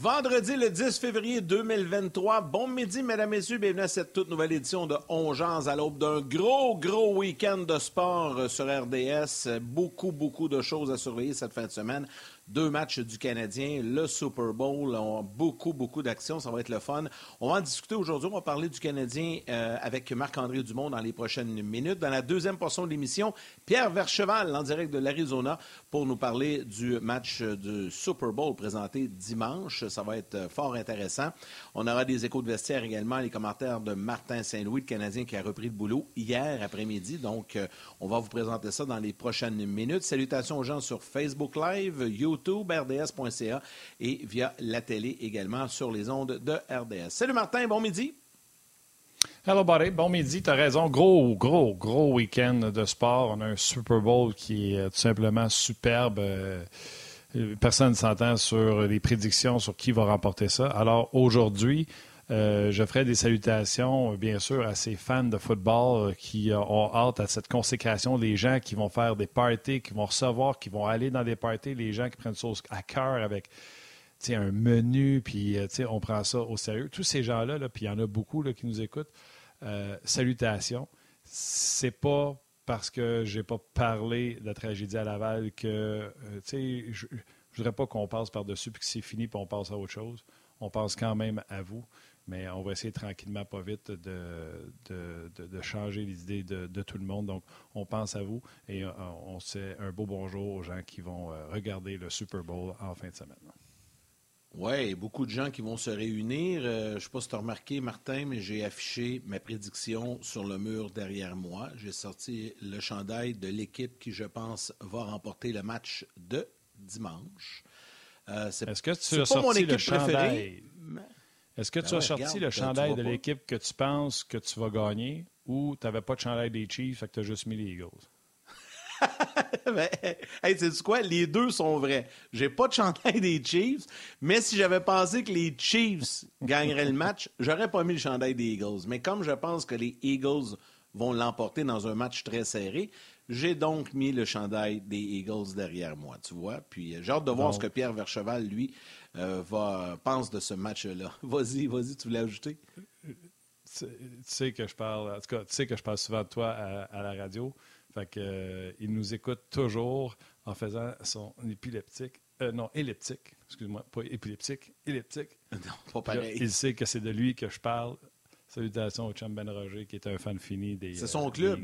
Vendredi le 10 février 2023. Bon midi, mesdames, messieurs. Bienvenue à cette toute nouvelle édition de Ongeance à l'aube d'un gros, gros week-end de sport sur RDS. Beaucoup, beaucoup de choses à surveiller cette fin de semaine deux matchs du Canadien, le Super Bowl, beaucoup, beaucoup d'actions, ça va être le fun. On va en discuter aujourd'hui, on va parler du Canadien euh, avec Marc-André Dumont dans les prochaines minutes. Dans la deuxième portion de l'émission, Pierre Vercheval en direct de l'Arizona pour nous parler du match du Super Bowl présenté dimanche. Ça va être fort intéressant. On aura des échos de vestiaire également, les commentaires de Martin Saint-Louis, le Canadien qui a repris le boulot hier après-midi. Donc, euh, on va vous présenter ça dans les prochaines minutes. Salutations aux gens sur Facebook Live, YouTube, rds.ca et via la télé également sur les ondes de RDS. Salut Martin, bon midi. Hello, buddy. Bon midi. Tu as raison. Gros, gros, gros week-end de sport. On a un Super Bowl qui est tout simplement superbe. Euh, personne ne s'entend sur les prédictions sur qui va remporter ça. Alors aujourd'hui, euh, je ferai des salutations, bien sûr, à ces fans de football euh, qui euh, ont hâte à cette consécration, les gens qui vont faire des parties, qui vont recevoir, qui vont aller dans des parties, les gens qui prennent ça à cœur avec un menu, puis on prend ça au sérieux. Tous ces gens-là, là, puis il y en a beaucoup là, qui nous écoutent, salutations. C'est pas parce que j'ai pas parlé de la tragédie à Laval que, je ne voudrais pas qu'on passe par-dessus puis que c'est fini puis on passe à autre chose. On pense quand même à vous. Mais on va essayer tranquillement, pas vite, de, de, changer les idées de, tout le monde. Donc, on pense à vous et euh, on, sait un beau bonjour aux gens qui vont euh, regarder le Super Bowl en fin de semaine. Oui, beaucoup de gens qui vont se réunir. Euh, je ne sais pas si tu as remarqué, Martin, mais j'ai affiché ma prédiction sur le mur derrière moi. J'ai sorti le chandail de l'équipe qui, je pense, va remporter le match de dimanche. Est-ce que tu as sorti le chandail? Est-ce que tu ben as sorti le chandail de l'équipe que tu penses que tu vas gagner ou tu n'avais pas de chandail des Chiefs et que tu as juste mis les Eagles? ben, hey, quoi? Les deux sont vrais. J'ai pas de chandail des Chiefs, mais si j'avais pensé que les Chiefs gagneraient le match, j'aurais pas mis le chandail des Eagles. Mais comme je pense que les Eagles vont l'emporter dans un match très serré, j'ai donc mis le chandail des Eagles derrière moi, tu vois? Puis euh, j'ai hâte de voir ce que Pierre Vercheval, lui, euh, va, pense de ce match-là. Vas-y, vas-y, tu voulais ajouter? Tu sais que je parle, en tout cas, tu sais que je parle souvent de toi à, la radio. Fait que, euh, il nous écoute toujours en faisant son épileptique. Euh, non, elliptique. Excuse-moi, pas épileptique, elliptique. Non, pas pareil. il sait que c'est de lui que je parle. Salutations au chum Ben Roger, qui est un fan fini des C'est son club.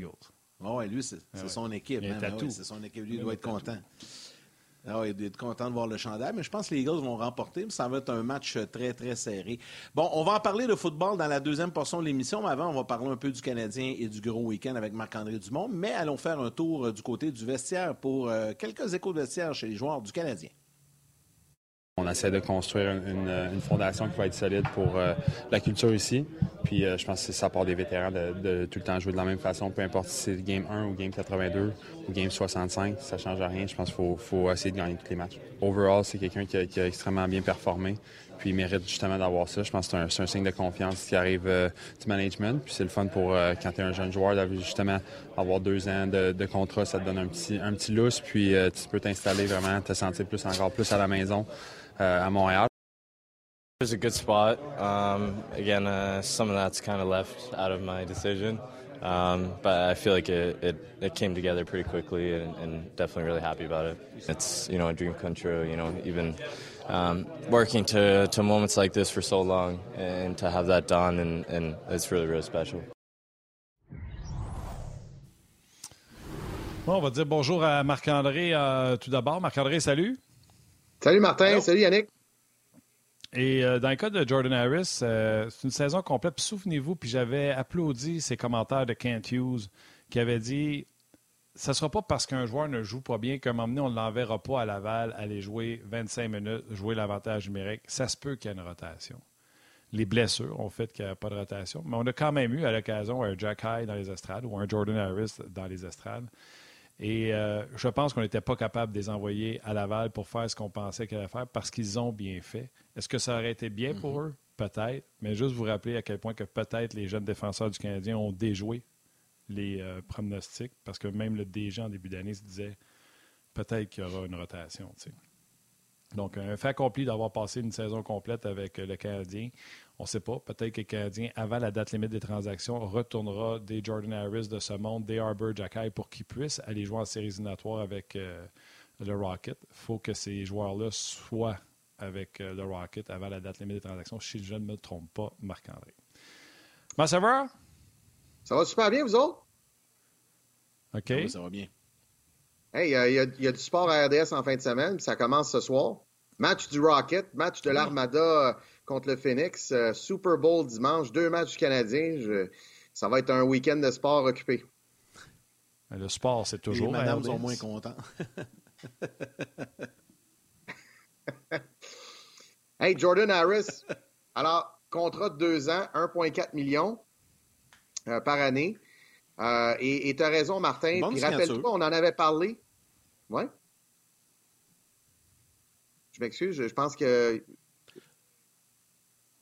oui, lui, c'est ah son équipe. Hein, ben c'est son équipe. Lui, il doit être content. Ah oui, être content de voir le chandail, mais je pense que les Eagles vont remporter. Ça va être un match très, très serré. Bon, on va en parler de football dans la deuxième portion de l'émission, mais avant, on va parler un peu du Canadien et du gros week-end avec Marc-André Dumont. Mais allons faire un tour du côté du vestiaire pour euh, quelques échos de vestiaire chez les joueurs du Canadien. On essaie de construire une, fondation qui va être solide pour euh, la culture ici. Puis euh, je pense que ça part des vétérans de, tout le temps jouer de la même façon, peu importe si c'est Game 1 ou Game 82 ou Game 65, ça change rien. Je pense qu'il faut, essayer de gagner tous les matchs. Overall, c'est quelqu'un qui, a extrêmement bien performé. Puis il mérite justement d'avoir ça. Je pense que c'est un, signe de confiance qui arrive euh, du management. Puis c'est le fun pour quand tu es un jeune joueur d'avoir justement avoir deux ans de, contrat, ça te donne un petit, un petit lousse. Puis tu peux t'installer vraiment, te sentir plus encore plus à la maison. Uh, at Montreal. It was a good spot. Um, again, uh, some of that's kind of left out of my decision. Um, but I feel like it, it, it came together pretty quickly and, and, definitely really happy about it. It's, you know, a dream come true, you know, even um, working to, to moments like this for so long and to have that done and, and it's really, really special. Bon, on va dire bonjour à Marc-André euh, tout d'abord. Marc-André, salut. Salut Martin, salut Yannick. Et euh, dans le cas de Jordan Harris, euh, c'est une saison complète. Souvenez-vous, puis j'avais applaudi ces commentaires de Kent Hughes qui avait dit ce ne sera pas parce qu'un joueur ne joue pas bien qu'à un moment donné, on ne l'enverra pas à Laval aller jouer 25 minutes, jouer l'avantage numérique. Ça se peut qu'il y ait une rotation. Les blessures ont fait qu'il n'y a pas de rotation. Mais on a quand même eu à l'occasion un Jack High dans les estrades ou un Jordan Harris dans les estrades. Et euh, je pense qu'on n'était pas capable de les envoyer à Laval pour faire ce qu'on pensait qu'ils allaient faire parce qu'ils ont bien fait. Est-ce que ça aurait été bien pour mhm. eux? Peut-être. Mais juste vous rappeler à quel point que peut-être les jeunes défenseurs du Canadien ont déjoué les euh, pronostics parce que même le DG en début d'année se disait peut-être qu'il y aura une rotation. Donc, un fait accompli d'avoir passé une saison complète avec le Canadien. On ne sait pas. Peut-être que le Canadien, avant la date limite des transactions, retournera des Jordan Harris de ce monde, des Arbor Jacky pour qu'ils puissent aller jouer en séries éliminatoires avec euh, le Rocket. Il faut que ces joueurs-là soient avec euh, le Rocket avant la date limite des transactions, si je ne me trompe pas, Marc-André. Ça va? Ça va super bien, vous autres? OK. ça va bien. Hey, il y, a du sport à RDS en fin de semaine, ça commence ce soir. Match du Rocket, match de l'Armada euh, contre le Phoenix, euh, Super Bowl dimanche, deux matchs canadiens. Ça va être un week-end de sport occupé. Le sport, c'est toujours. Les madames sont moins contents. hey, Jordan Harris. Alors, contrat de deux ans, 1,4 million euh, par année. et tu as raison, Martin. Puis rappelle-toi, on en avait parlé. Ouais. Je m'excuse, je pense que.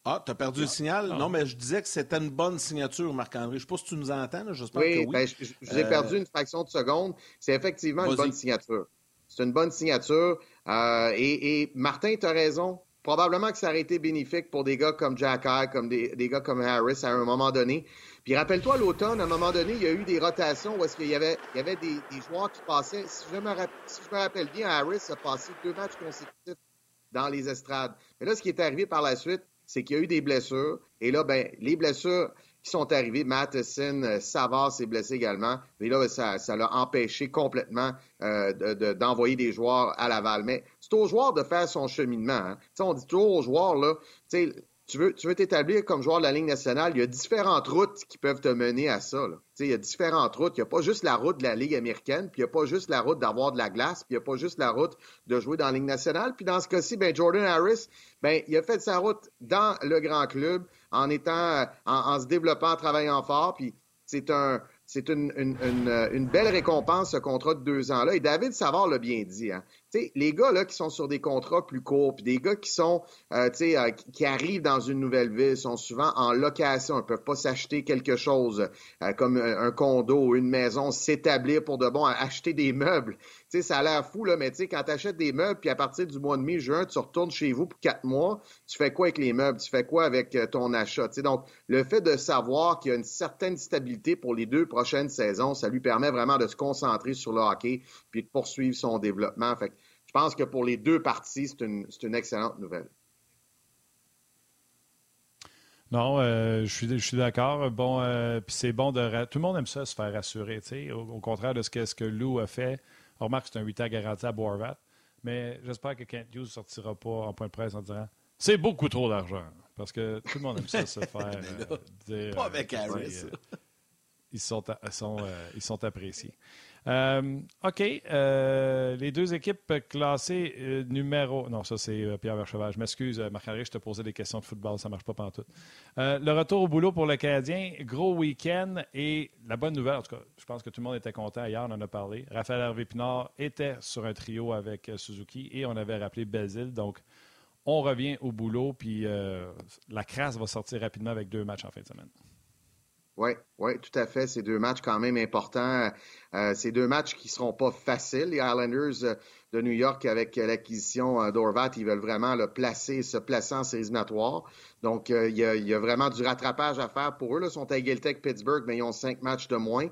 Ah, tu as perdu le signal? Non. mais je disais que c'était une bonne signature, Marc-André. Je ne sais pas si tu nous entends, j'espère oui, que oui. Ben, je, vous ai perdu euh, une fraction de seconde. C'est effectivement une bonne signature. C'est une bonne signature. Euh, et, Martin, tu as raison. Probablement que ça aurait été bénéfique pour des gars comme Jack High, comme des, gars comme Harris à un moment donné. Puis rappelle-toi, l'automne, à un moment donné, il y a eu des rotations où est-ce qu'il y avait, il y avait des, joueurs qui passaient. Si je, me si je me rappelle bien, Harris a passé deux matchs consécutifs dans les estrades. Mais là, ce qui est arrivé par la suite, c'est qu'il y a eu des blessures. Et là, ben, les blessures qui sont arrivées, Matheson, euh, Savard s'est blessé également. Mais là, ça, ça l'a empêché complètement euh, d'envoyer des joueurs à Laval. Mais c'est aux joueurs de faire son cheminement. Hein. On dit toujours aux joueurs, là, tu veux tu t'établir comme joueur de la Ligue nationale, il y a différentes routes qui peuvent te mener à ça. Il y a différentes routes. Il n'y a pas juste la route de la Ligue américaine, puis il n'y a pas juste la route d'avoir de la glace, puis il n'y a pas juste la route de jouer dans la Ligue nationale. Puis dans ce cas-ci, ben Jordan Harris, ben il a fait sa route dans le grand club en étant en, se développant, en travaillant fort. Puis c'est un c'est une, une, belle récompense, ce contrat de deux ans-là. Et David Savard l'a bien dit. Hein. Les gars là, qui sont sur des contrats plus courts, puis des gars qui sont euh, euh, qui arrivent dans une nouvelle ville, sont souvent en location, ils peuvent pas s'acheter quelque chose comme un condo ou une maison, s'établir pour de bon, acheter des meubles sais, ça a l'air fou, là, mais tu sais, quand tu achètes des meubles, puis à partir du mois de mai, juin, tu retournes chez vous pour quatre mois, tu fais quoi avec les meubles? Tu fais quoi avec euh, ton achat? donc, le fait de savoir qu'il y a une certaine stabilité pour les deux prochaines saisons, ça lui permet vraiment de se concentrer sur le hockey puis de poursuivre son développement. Fait je pense que pour les deux parties, c'est une, excellente nouvelle. Non, euh, je suis, d'accord. Bon, euh, c'est bon de. Tout le monde aime ça, se faire rassurer. Au, au contraire de ce que, ce que Lou a fait, on remarque que c'est un 8 ans garanti à Boarvat. Mais j'espère que Kent Hughes ne sortira pas en point de presse en disant c'est beaucoup trop d'argent. Parce que tout le monde aime ça se faire euh, dire. Pas avec euh, Harris. ils, sont, sont, ils sont appréciés. Euh, OK. Euh, les deux équipes classées euh, numéro. Non, ça, c'est Pierre Vercheval. Je m'excuse, Marc-André, je te posais des questions de football. Ça ne marche pas pendant tout. le retour au boulot pour le Canadien. Gros week-end. Et la bonne nouvelle, en tout cas, je pense que tout le monde était content. Hier, on en a parlé. Raphaël Hervé-Pinard était sur un trio avec Suzuki et on avait rappelé Belzile. Donc, on revient au boulot. Puis la crasse va sortir rapidement avec deux matchs en fin de semaine. Oui, oui, tout à fait. C'est deux matchs quand même importants. Euh, c'est deux matchs qui seront pas faciles. Les Islanders euh, de New York, avec l'acquisition euh, d'Orvat, ils veulent vraiment le placer, se placer en séries Donc, il y, a, vraiment du rattrapage à faire pour eux. Ils sont à Pittsburgh, mais ils ont cinq matchs de moins.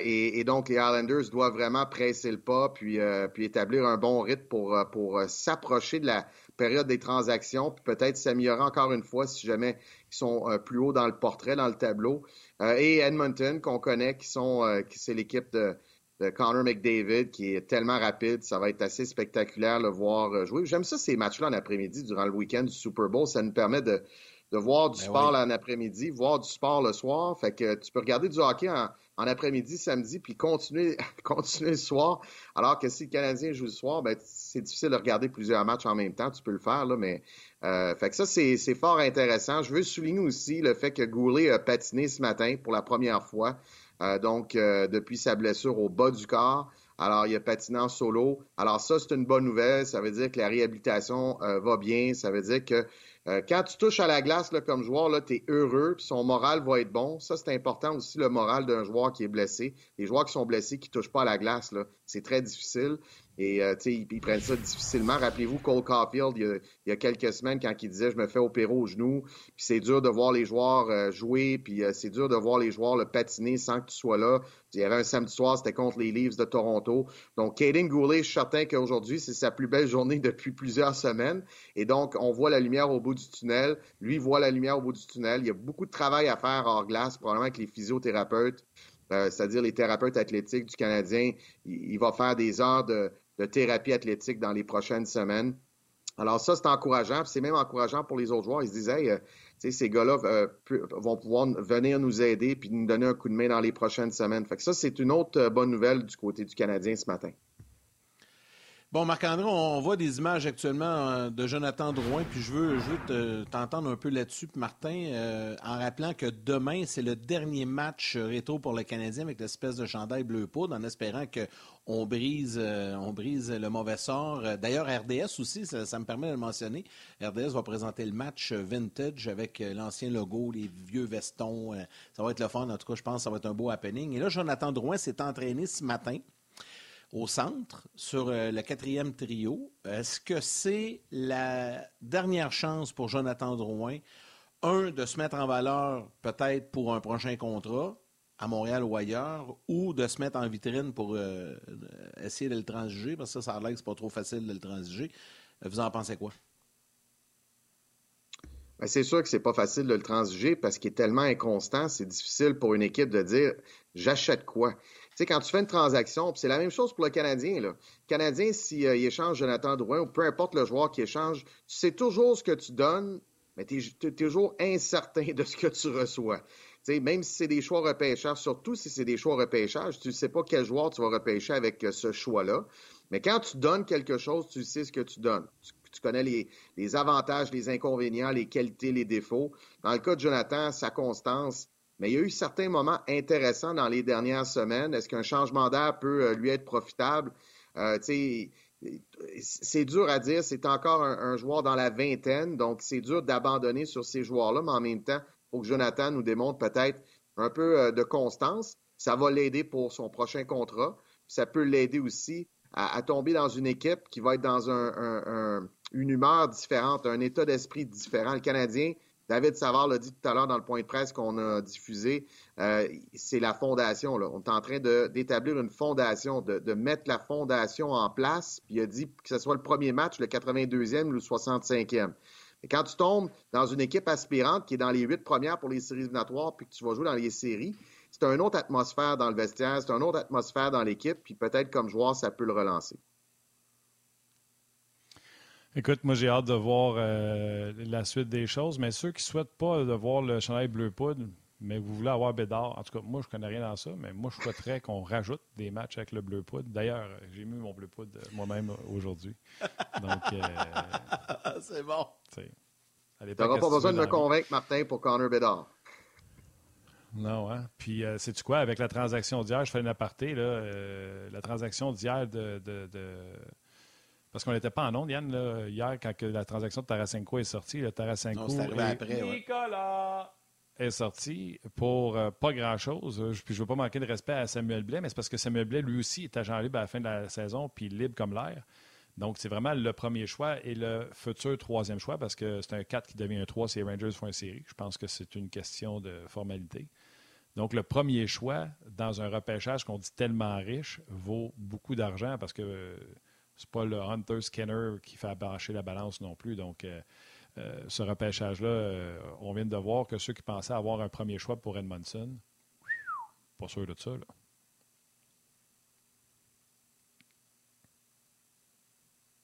Et, donc, les Islanders doivent vraiment presser le pas, puis, puis établir un bon rythme pour, pour s'approcher de la période des transactions, puis peut-être s'améliorer encore une fois si jamais ils sont plus haut dans le portrait, dans le tableau. Euh, et Edmonton, qu'on connaît, qui sont, euh, qui c'est l'équipe de, Connor McDavid, qui est tellement rapide. Ça va être assez spectaculaire le voir euh, jouer. J'aime ça, ces matchs-là en après-midi, durant le week-end du Super Bowl. Ça nous permet de, de voir du ben sport en après-midi, voir du sport le soir. Fait que tu peux regarder du hockey en, en après-midi, samedi, puis continuer, continuer le soir. Alors que si le Canadien joue le soir, ben, c'est difficile de regarder plusieurs matchs en même temps. Tu peux le faire, là, mais euh, fait que ça, c'est fort intéressant. Je veux souligner aussi le fait que Goulet a patiné ce matin pour la première fois. Euh, donc, euh, depuis sa blessure au bas du corps. Alors, il a patiné en solo. Alors, ça, c'est une bonne nouvelle. Ça veut dire que la réhabilitation va bien. Ça veut dire que quand tu touches à la glace comme joueur, tu es heureux, puis son moral va être bon. Ça, c'est important aussi, le moral d'un joueur qui est blessé. Les joueurs qui sont blessés, qui ne touchent pas à la glace, c'est très difficile. Et euh, ils, ils, prennent ça difficilement. Rappelez-vous Cole Caulfield, il y, a, quelques semaines, quand il disait « je me fais opérer au genou », puis c'est dur de voir les joueurs euh, jouer, puis euh, c'est dur de voir les joueurs le patiner sans que tu sois là. Il y avait un samedi soir, c'était contre les Leafs de Toronto. Donc, Caden Goulet, je suis certain qu'aujourd'hui, c'est sa plus belle journée depuis plusieurs semaines. Et donc, on voit la lumière au bout du tunnel. Lui voit la lumière au bout du tunnel. Il y a beaucoup de travail à faire hors glace, probablement avec les physiothérapeutes. c'est-à-dire les thérapeutes athlétiques du Canadien, il, va faire des heures de, de thérapie athlétique dans les prochaines semaines. Alors ça, c'est encourageant. C'est même encourageant pour les autres joueurs. Ils se disaient, euh, ces gars-là euh, vont pouvoir venir nous aider puis nous donner un coup de main dans les prochaines semaines. Fait que ça, c'est une autre euh, bonne nouvelle du côté du Canadien ce matin. Bon, Marc-André, on voit des images actuellement de Jonathan Drouin, puis je veux, je t'entendre un peu là-dessus, Martin, en rappelant que demain, c'est le dernier match rétro pour le Canadien avec l'espèce de chandail bleu poudre, en espérant euh, on brise le mauvais sort. D'ailleurs, RDS aussi, ça, me permet de le mentionner. RDS va présenter le match vintage avec l'ancien logo, les vieux vestons. ça va être le fun. En tout cas, je pense que ça va être un beau happening. Et là, Jonathan Drouin s'est entraîné ce matin au centre sur euh, le quatrième trio. Est-ce que c'est la dernière chance pour Jonathan Drouin, un, de se mettre en valeur peut-être pour un prochain contrat à Montréal ou ailleurs, ou de se mettre en vitrine pour euh, essayer de le transiger, parce que ça, ça a l'air que c'est pas trop facile de le transiger. Vous en pensez quoi? Ben, c'est sûr que c'est pas facile de le transiger parce qu'il est tellement inconstant, c'est difficile pour une équipe de dire j'achète quoi? Sais, quand tu fais une transaction, c'est la même chose pour le Canadien. Là. Le Canadien, s'il euh, échange Jonathan Drouin ou peu importe le joueur qui échange, tu sais toujours ce que tu donnes, mais tu es, toujours incertain de ce que tu reçois. Même si c'est des choix repêchage, surtout si c'est des choix repêchage, tu ne sais pas quel joueur tu vas repêcher avec euh, ce choix-là. Mais quand tu donnes quelque chose, tu sais ce que tu donnes. Tu, connais les, les, avantages, les inconvénients, les qualités, les défauts. Dans le cas de Jonathan, sa constance, mais il y a eu certains moments intéressants dans les dernières semaines. Est-ce qu'un changement d'air peut euh, lui être profitable? Euh, c'est dur à dire. C'est encore un, joueur dans la vingtaine, donc c'est dur d'abandonner sur ces joueurs-là, mais en même temps, Jonathan nous démontre peut-être un peu euh, de constance. Ça va l'aider pour son prochain contrat. Ça peut l'aider aussi à, tomber dans une équipe qui va être dans une humeur différente, un état d'esprit différent. Le Canadien, David Savard l'a dit tout à l'heure dans le point de presse qu'on a diffusé, euh, c'est la fondation. On est en train d'établir une fondation, de, mettre la fondation en place. Puis il a dit que ce soit le premier match, le 82e ou le 65e. Et quand tu tombes dans une équipe aspirante qui est dans les huit premières pour les séries éliminatoires, puis que tu vas jouer dans les séries, c'est une autre atmosphère dans le vestiaire, c'est une autre atmosphère dans l'équipe, puis peut-être comme joueur, ça peut le relancer. Écoute, moi, j'ai hâte de voir euh, la suite des choses, mais ceux qui ne souhaitent pas de voir le chandail bleu poudre, mais vous voulez avoir Bédard, en tout cas, moi, je ne connais rien dans ça, mais moi, je souhaiterais qu'on rajoute des matchs avec le bleu poudre. D'ailleurs, j'ai mis mon bleu poudre moi-même aujourd'hui. Donc, euh, c'est bon. Tu n'auras pas besoin de me convaincre, Martin, pour Connor Bédard. Non, hein? Puis, euh, sais-tu quoi, avec la transaction d'hier, je fais une aparté, là, la transaction d'hier de parce qu'on n'était pas en onde, Yann, hier, quand la transaction de Tarasenko est sortie. Le Tarasenko est après, Nicolas est sorti pour euh, pas grand-chose. Puis je ne veux pas manquer de respect à Samuel Blais, mais c'est parce que Samuel Blais, lui aussi, est agent libre à la fin de la saison, puis libre comme l'air. Donc, c'est vraiment le premier choix et le futur troisième choix parce que c'est un 4 qui devient un 3 si les Rangers font une série. Je pense que c'est une question de formalité. Donc, le premier choix dans un repêchage qu'on dit tellement riche vaut beaucoup d'argent parce que c'est pas le Hunter Skinner qui fait abacher la balance non plus. Donc, euh, euh, ce repêchage-là, euh, on vient de voir que ceux qui pensaient avoir un premier choix pour Edmondson, pas sûr de ça. Là.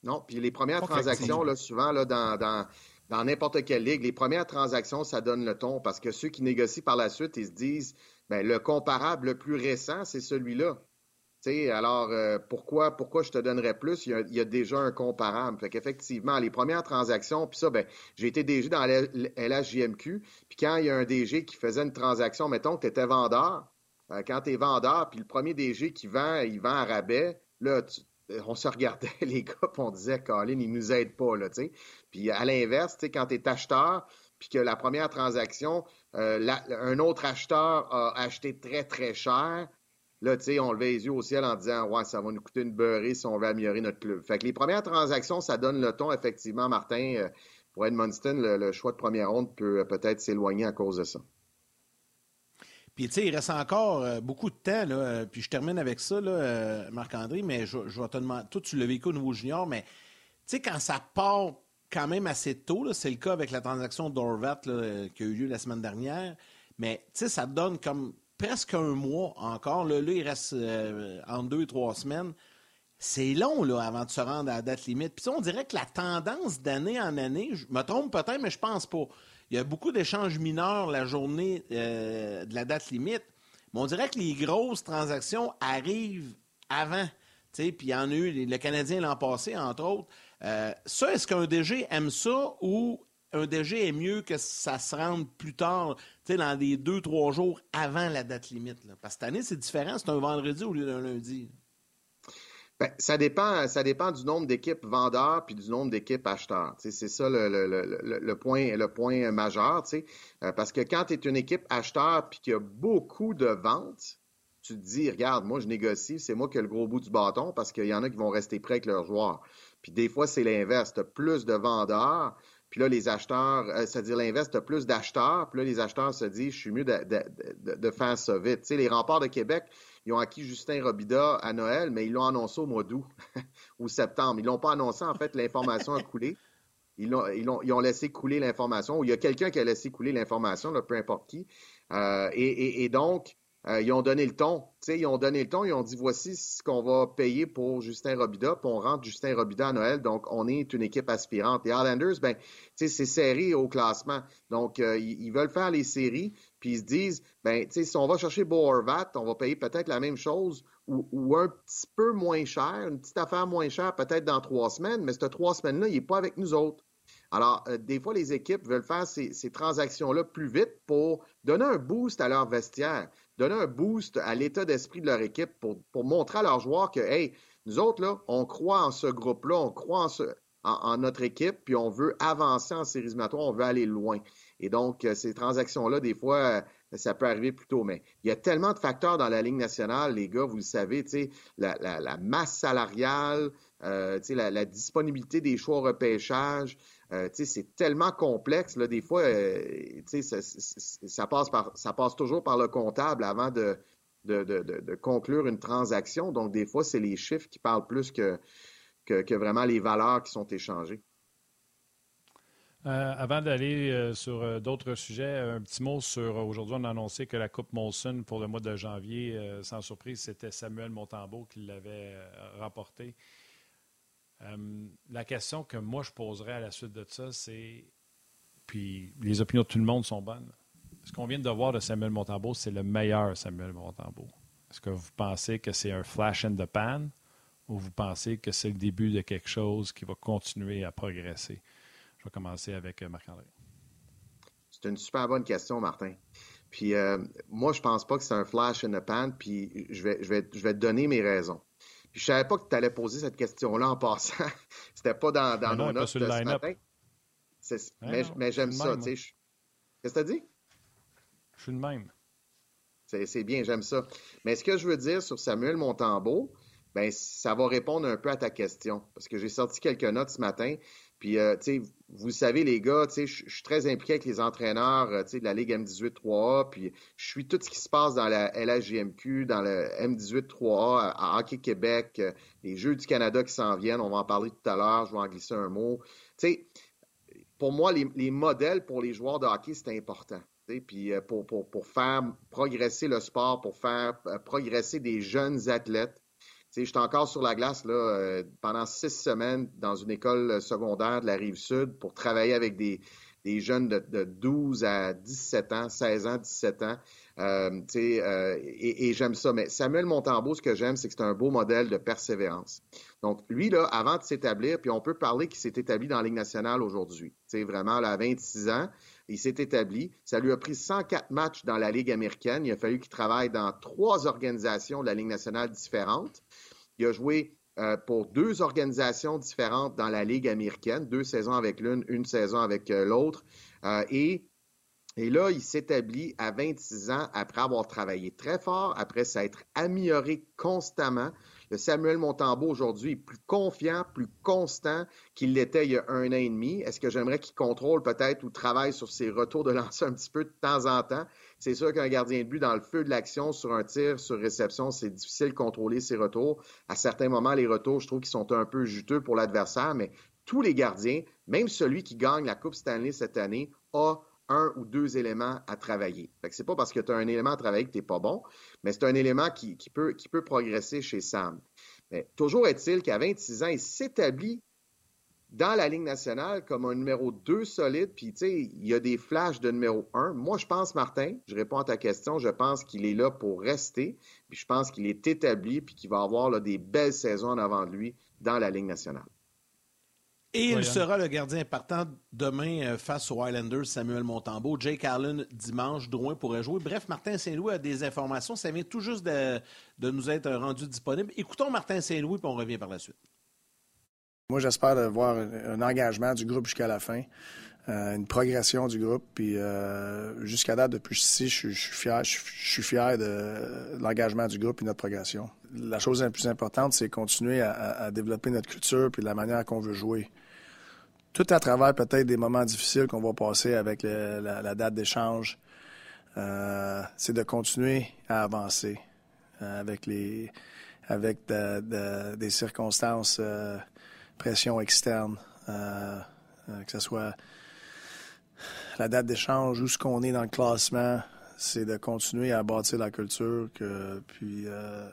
Non, puis les premières transactions, là, souvent, là, dans, dans n'importe quelle ligue, les premières transactions, ça donne le ton parce que ceux qui négocient par la suite, ils se disent, ben, le comparable le plus récent, c'est celui-là alors, euh, pourquoi, pourquoi je te donnerais plus? Il y, a, déjà un comparable. Fait qu'effectivement, les premières transactions, puis ça, ben, j'ai été DG dans LHJMQ, puis quand il y a un DG qui faisait une transaction, mettons que tu étais vendeur, euh, quand tu es vendeur, puis le premier DG qui vend, il vend à rabais, là, on se regardait, les gars, on disait, Colin, il nous aide pas, là, tu sais. Puis à l'inverse, tu quand tu es acheteur, puis que la première transaction, euh, un autre acheteur a acheté très, très cher, Là, tu sais, on levait les yeux au ciel en disant Ouais, ça va nous coûter une beurrée si on veut améliorer notre club. Fait que les premières transactions, ça donne le ton, effectivement, Martin. Euh, pour Edmundston, le, choix de première ronde peut euh, peut-être s'éloigner à cause de ça. Puis, tu sais, il reste encore euh, beaucoup de temps, là. Puis, je termine avec ça, Marc-André, mais je, vais te demander. Toi, tu l'as vécu au junior, mais, tu sais, quand ça part quand même assez tôt, c'est le cas avec la transaction d'Orvat qui a eu lieu la semaine dernière, mais, tu sais, ça donne comme presque un mois encore. Là, il reste euh, en deux, trois semaines. C'est long là, avant de se rendre à la date limite. Puis on dirait que la tendance d'année en année, je me trompe peut-être, mais je pense pas. Il y a beaucoup d'échanges mineurs la journée euh, de la date limite. Mais on dirait que les grosses transactions arrivent avant. Puis il y en a eu, le Canadien l'an passé, entre autres. Euh, ça, est-ce qu'un DG aime ça ou un DG est mieux que ça se rende plus tard, dans les deux, trois jours avant la date limite. Parce que cette année, c'est différent, c'est un vendredi au lieu d'un lundi. Ben, ça, dépend, du nombre d'équipes vendeurs puis du nombre d'équipes acheteurs. C'est ça le, point, le majeur. Euh, parce que quand tu es une équipe acheteur puis qu'il y a beaucoup de ventes, tu te dis, regarde, moi, je négocie, c'est moi qui ai le gros bout du bâton parce qu'il y en a qui vont rester prêts avec leurs joueurs. Puis des fois, c'est l'inverse. Tu as plus de vendeurs, puis là, les acheteurs, euh, c'est-à-dire as plus d'acheteurs. Puis là, les acheteurs se disent, je suis mieux de, faire ça vite. Tu sais, les remparts de Québec, ils ont acquis Justin Robida à Noël, mais ils l'ont annoncé au mois d'août ou septembre. Ils l'ont pas annoncé, en fait, l'information a coulé. Ils ont, ils, ils ont, laissé couler l'information, ou il y a quelqu'un qui a laissé couler l'information, peu importe qui. Euh, et, donc, euh, ils ont donné le ton. ils ont donné le ton, ils ont dit voici ce qu'on va payer pour Justin Robida, puis on rentre Justin Robida à Noël, donc on est une équipe aspirante. Les Islanders, ben, c'est serré au classement. Donc, euh, ils, veulent faire les séries, puis ils se disent, ben, si on va chercher Bo Horvat, on va payer peut-être la même chose ou, un petit peu moins cher, une petite affaire moins chère peut-être dans trois semaines, mais ces trois semaines-là, il n'est pas avec nous autres. Alors, euh, des fois, les équipes veulent faire ces, ces transactions-là plus vite pour donner un boost à leur vestiaire donner un boost à l'état d'esprit de leur équipe pour, montrer à leurs joueurs que, hey, nous autres, là, on croit en ce groupe-là, on croit en, notre équipe, puis on veut avancer en séries éliminatoires, on veut aller loin. Et donc, euh, ces transactions-là, des fois, euh, ça peut arriver plus tôt. Mais il y a tellement de facteurs dans la Ligue nationale, les gars, vous le savez, la, la, la masse salariale, euh, la, la, disponibilité des choix au repêchage, euh, c'est tellement complexe. Là, des fois, euh, ça, passe toujours par le comptable avant de, conclure une transaction. Donc, des fois, c'est les chiffres qui parlent plus que, vraiment les valeurs qui sont échangées. Euh, avant d'aller sur d'autres sujets, un petit mot sur aujourd'hui, on a annoncé que la Coupe Molson pour le mois de janvier, sans surprise, c'était Samuel Montembeau qui l'avait remporté. Euh, la question que moi je poserais à la suite de ça, c'est. Puis les opinions de tout le monde sont bonnes. Ce qu'on vient de voir de Samuel Montembeau, c'est le meilleur Samuel Montembeau. Est-ce que vous pensez que c'est un flash in the pan ou vous pensez que c'est le début de quelque chose qui va continuer à progresser? Je vais commencer avec euh, Marc-André. C'est une super bonne question, Martin. Puis euh, moi, je pense pas que c'est un flash in the pan, puis je vais, je, vais, je vais te donner mes raisons. Je je savais pas que tu allais poser cette question-là en passant. C'était pas dans, dans nos notes de ce matin. mais, j'aime ça. Qu'est-ce que tu as dit? Je suis le même. C'est bien, j'aime ça. Mais ce que je veux dire sur Samuel Montembeau, ben, ça va répondre un peu à ta question. Parce que j'ai sorti quelques notes ce matin. Puis, euh, tu sais, vous savez, les gars, tu sais, je suis très impliqué avec les entraîneurs, euh, tu sais, de la Ligue M18-3A, puis je suis tout ce qui se passe dans la LHJMQ, dans le M18-3A, à Hockey Québec, euh, les Jeux du Canada qui s'en viennent, on va en parler tout à l'heure, je vais en glisser un mot. Tu sais, pour moi, les, modèles pour les joueurs de hockey, c'est important. Puis pour, pour, pour faire progresser le sport, pour faire progresser des jeunes athlètes, j'étais encore sur la glace là, euh, pendant six semaines dans une école secondaire de la rive sud pour travailler avec des, des jeunes de, de, 12 à 17 ans, 16 ans, 17 ans. Euh, euh, et, et j'aime ça. Mais Samuel Montembeau, ce que j'aime, c'est que c'est un beau modèle de persévérance. Donc, lui, là, avant de s'établir, puis on peut parler qu'il s'est établi dans la Ligue nationale aujourd'hui. C'est vraiment, là, à 26 ans, il s'est établi. Ça lui a pris 104 matchs dans la Ligue américaine. Il a fallu qu'il travaille dans trois organisations de la Ligue nationale différentes. Il a joué euh, pour deux organisations différentes dans la Ligue américaine, deux saisons avec l'une, une saison avec euh, l'autre. Euh, et Et là, il s'établit à 26 ans après avoir travaillé très fort, après s'être amélioré constamment. Samuel Montambeau aujourd'hui est plus confiant, plus constant qu'il l'était il y a un an et demi. Est-ce que j'aimerais qu'il contrôle peut-être ou travaille sur ses retours de lancer un petit peu de temps en temps? C'est sûr qu'un gardien de but dans le feu de l'action sur un tir, sur réception, c'est difficile de contrôler ses retours. À certains moments, les retours, je trouve qu'ils sont un peu juteux pour l'adversaire, mais tous les gardiens, même celui qui gagne la Coupe Stanley cette année, a un ou deux éléments à travailler. Ce n'est pas parce que tu as un élément à travailler que tu n'es pas bon, mais c'est un élément qui, peut, progresser chez Sam. Mais toujours est-il qu'à 26 ans, il s'établit dans la Ligue nationale comme un numéro 2 solide, puis il y a des flashs de numéro 1. Moi, je pense, Martin, je réponds à ta question, je pense qu'il est là pour rester, puis je pense qu'il est établi, puis qu'il va avoir des belles saisons en avant de lui dans la Ligue nationale. Et il sera le gardien partant demain euh, face aux Highlanders, Samuel Montembeau. Jake Allen, dimanche, Drouin pourrait jouer. Bref, Martin Saint-Louis a des informations. Ça vient tout juste de, nous être rendu disponible. Écoutons Martin Saint-Louis, puis on revient par la suite. Moi, j'espère voir un engagement du groupe jusqu'à la fin, euh, une progression du groupe. Puis euh, jusqu'à date, depuis ici, je, suis fier, je, suis fier de, l'engagement du groupe et notre progression. La chose la plus importante, c'est continuer à, développer notre culture puis la manière qu'on veut jouer tout à travers peut-être des moments difficiles qu'on va passer avec la, date d'échange, euh, c'est de continuer à avancer euh, avec les avec des circonstances, euh, pression externe, que ce soit la date d'échange, où ce qu'on est dans le classement, c'est de continuer à bâtir la culture, que, puis euh,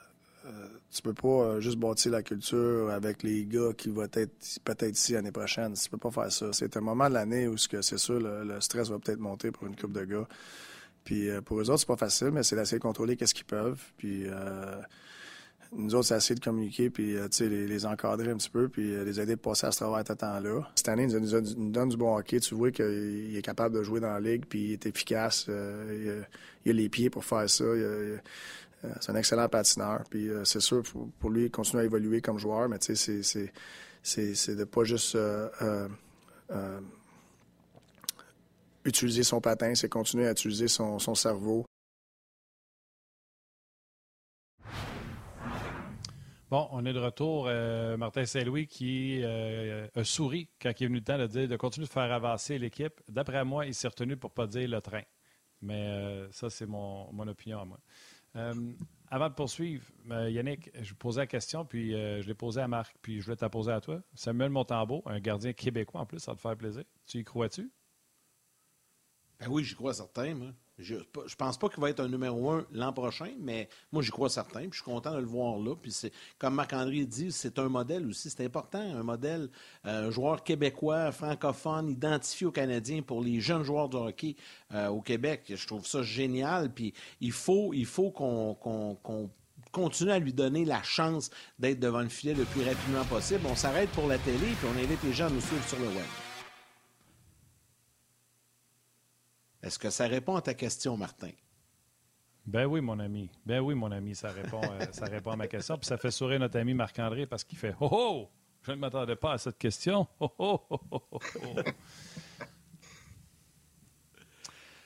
tu peux pas euh, juste bâtir la culture avec les gars qui vont être peut-être ici l'année prochaine. Tu peux pas faire ça. C'est un moment de l'année où c'est sûr le, stress va peut-être monter pour une coupe de gars. Puis euh, pour eux autres, c'est pas facile, mais c'est d'essayer de contrôler qu'est-ce qu'ils peuvent. Puis nous autres, c'est essayer de communiquer, puis les, encadrer un petit peu, puis les aider à passer à ce travail à temps-là. Cette année, il nous, donne du bon hockey. Tu vois qu'il est capable de jouer dans la ligue, puis il est efficace. il, a, les pieds pour faire ça. Euh, c'est un excellent patineur. Puis euh, c'est sûr, pour, lui, continuer à évoluer comme joueur, mais tu sais, c'est de pas juste euh, utiliser son patin, c'est continuer à utiliser son, cerveau. Bon, on est de retour. Martin Saint-Louis qui a souri quand il est venu le temps de dire de continuer de faire avancer l'équipe. D'après moi, il s'est retenu pour ne pas dire le train. Mais ça, c'est mon opinion à moi. Euh, avant de poursuivre, euh, Yannick, je posais la question, puis euh, je l'ai posée à Marc, puis je voulais te la poser à toi. Samuel Montambeau, un gardien québécois en plus, ça te faire plaisir. Tu y crois-tu? Ben oui, j'y crois certain, moi. Je, je pense pas qu'il va être un numéro un l'an prochain, mais moi, j'y crois certain. Je suis content de le voir là. Puis c'est, comme Marc-André dit, c'est un modèle aussi. C'est important, un modèle, euh, un joueur québécois, francophone, identifié aux Canadiens pour les jeunes joueurs de hockey euh, au Québec. Je trouve ça génial. Puis il faut, il faut qu'on, continue à lui donner la chance d'être devant le filet le plus rapidement possible. On s'arrête pour la télé, puis on invite les gens à nous suivre sur le web. Est-ce que ça répond à ta question, Martin? Ben oui, mon ami. Ben oui, mon ami, ça répond, euh, ça répond à ma question. Puis ça fait sourire notre ami Marc-André parce qu'il fait Oh oh! Je ne m'attendais pas à cette question. Oh oh oh oh!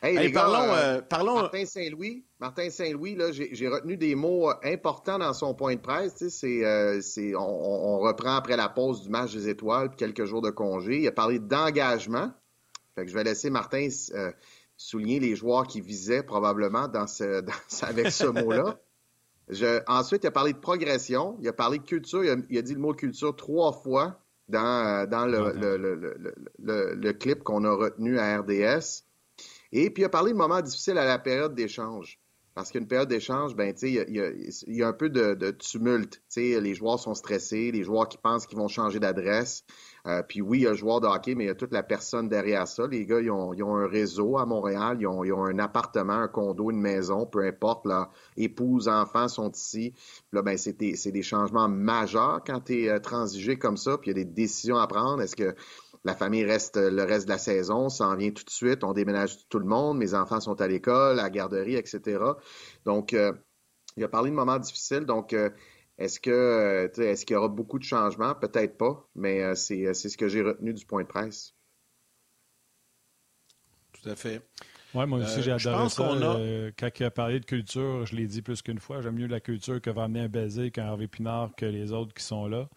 Hey, parlons, euh, parlons. Martin Saint-Louis, Martin Saint-Louis, là, j'ai retenu des mots euh, importants dans son point de presse. C'est, on, on, reprend après la pause du match des étoiles, puis quelques jours de congé. Il a parlé d'engagement. Fait que je vais laisser Martin souligner les joueurs qui visaient probablement dans ce, avec ce mot-là. ensuite, il a parlé de progression, il a parlé de culture, il a, dit le mot culture trois fois dans, dans le, le, clip qu'on a retenu à RDS. Et puis, il a parlé de moments difficiles à la période d'échange. Parce qu'une période d'échange, ben, il y, y, a un peu de, de tumulte. Les joueurs sont stressés, les joueurs qui pensent qu'ils vont changer d'adresse. Euh, puis oui, il y a le joueur de hockey, mais il y a toute la personne derrière ça. Les gars, ils ont, ils ont un réseau à Montréal, ils ont, ils ont, un appartement, un condo, une maison, peu importe. Là, épouse, enfants sont ici. Là, ben, c'est des, des, changements majeurs quand tu es euh, transigé comme ça, puis il y a des décisions à prendre. Est-ce que la famille reste le reste de la saison, ça en vient tout de suite, on déménage tout le monde, mes enfants sont à l'école, à la garderie, etc. Donc, euh, il a parlé de moments difficiles. Donc, est-ce que euh, est-ce qu'il y aura beaucoup de changements? Peut-être pas, mais euh, euh, c'est ce que j'ai retenu du point de presse. Tout à fait. Oui, moi aussi, j'ai adoré ça. A... quand il a parlé de culture, je l'ai dit plus qu'une fois, j'aime mieux la culture que va amener un baiser qu'un Harvey Pinard que les autres qui sont là.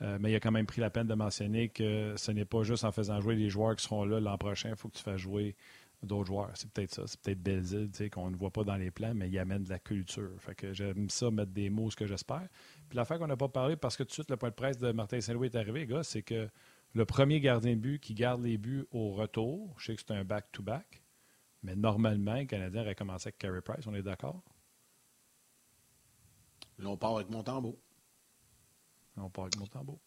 mais il a quand même pris la peine de mentionner que ce n'est pas juste en faisant jouer les joueurs qui seront là l'an prochain. Il faut que tu fasses jouer d'autres joueurs. C'est peut-être ça. C'est peut-être Belzile, qu'on ne voit pas dans les plans, mais il amène de la culture. Fait que j'aime ça, mettre des mots, ce que j'espère. Puis l'affaire qu'on n'a pas parlé, parce que tout de suite, le point de presse de Martin Saint-Louis est arrivé, gars, c'est que le premier gardien de but qui garde les buts au retour, je sais que c'est un back-to-back, mais normalement, le Canadien aurait commencé avec Carey Price, on est d'accord? Là, on part avec Montembeau. On part avec Montembeau.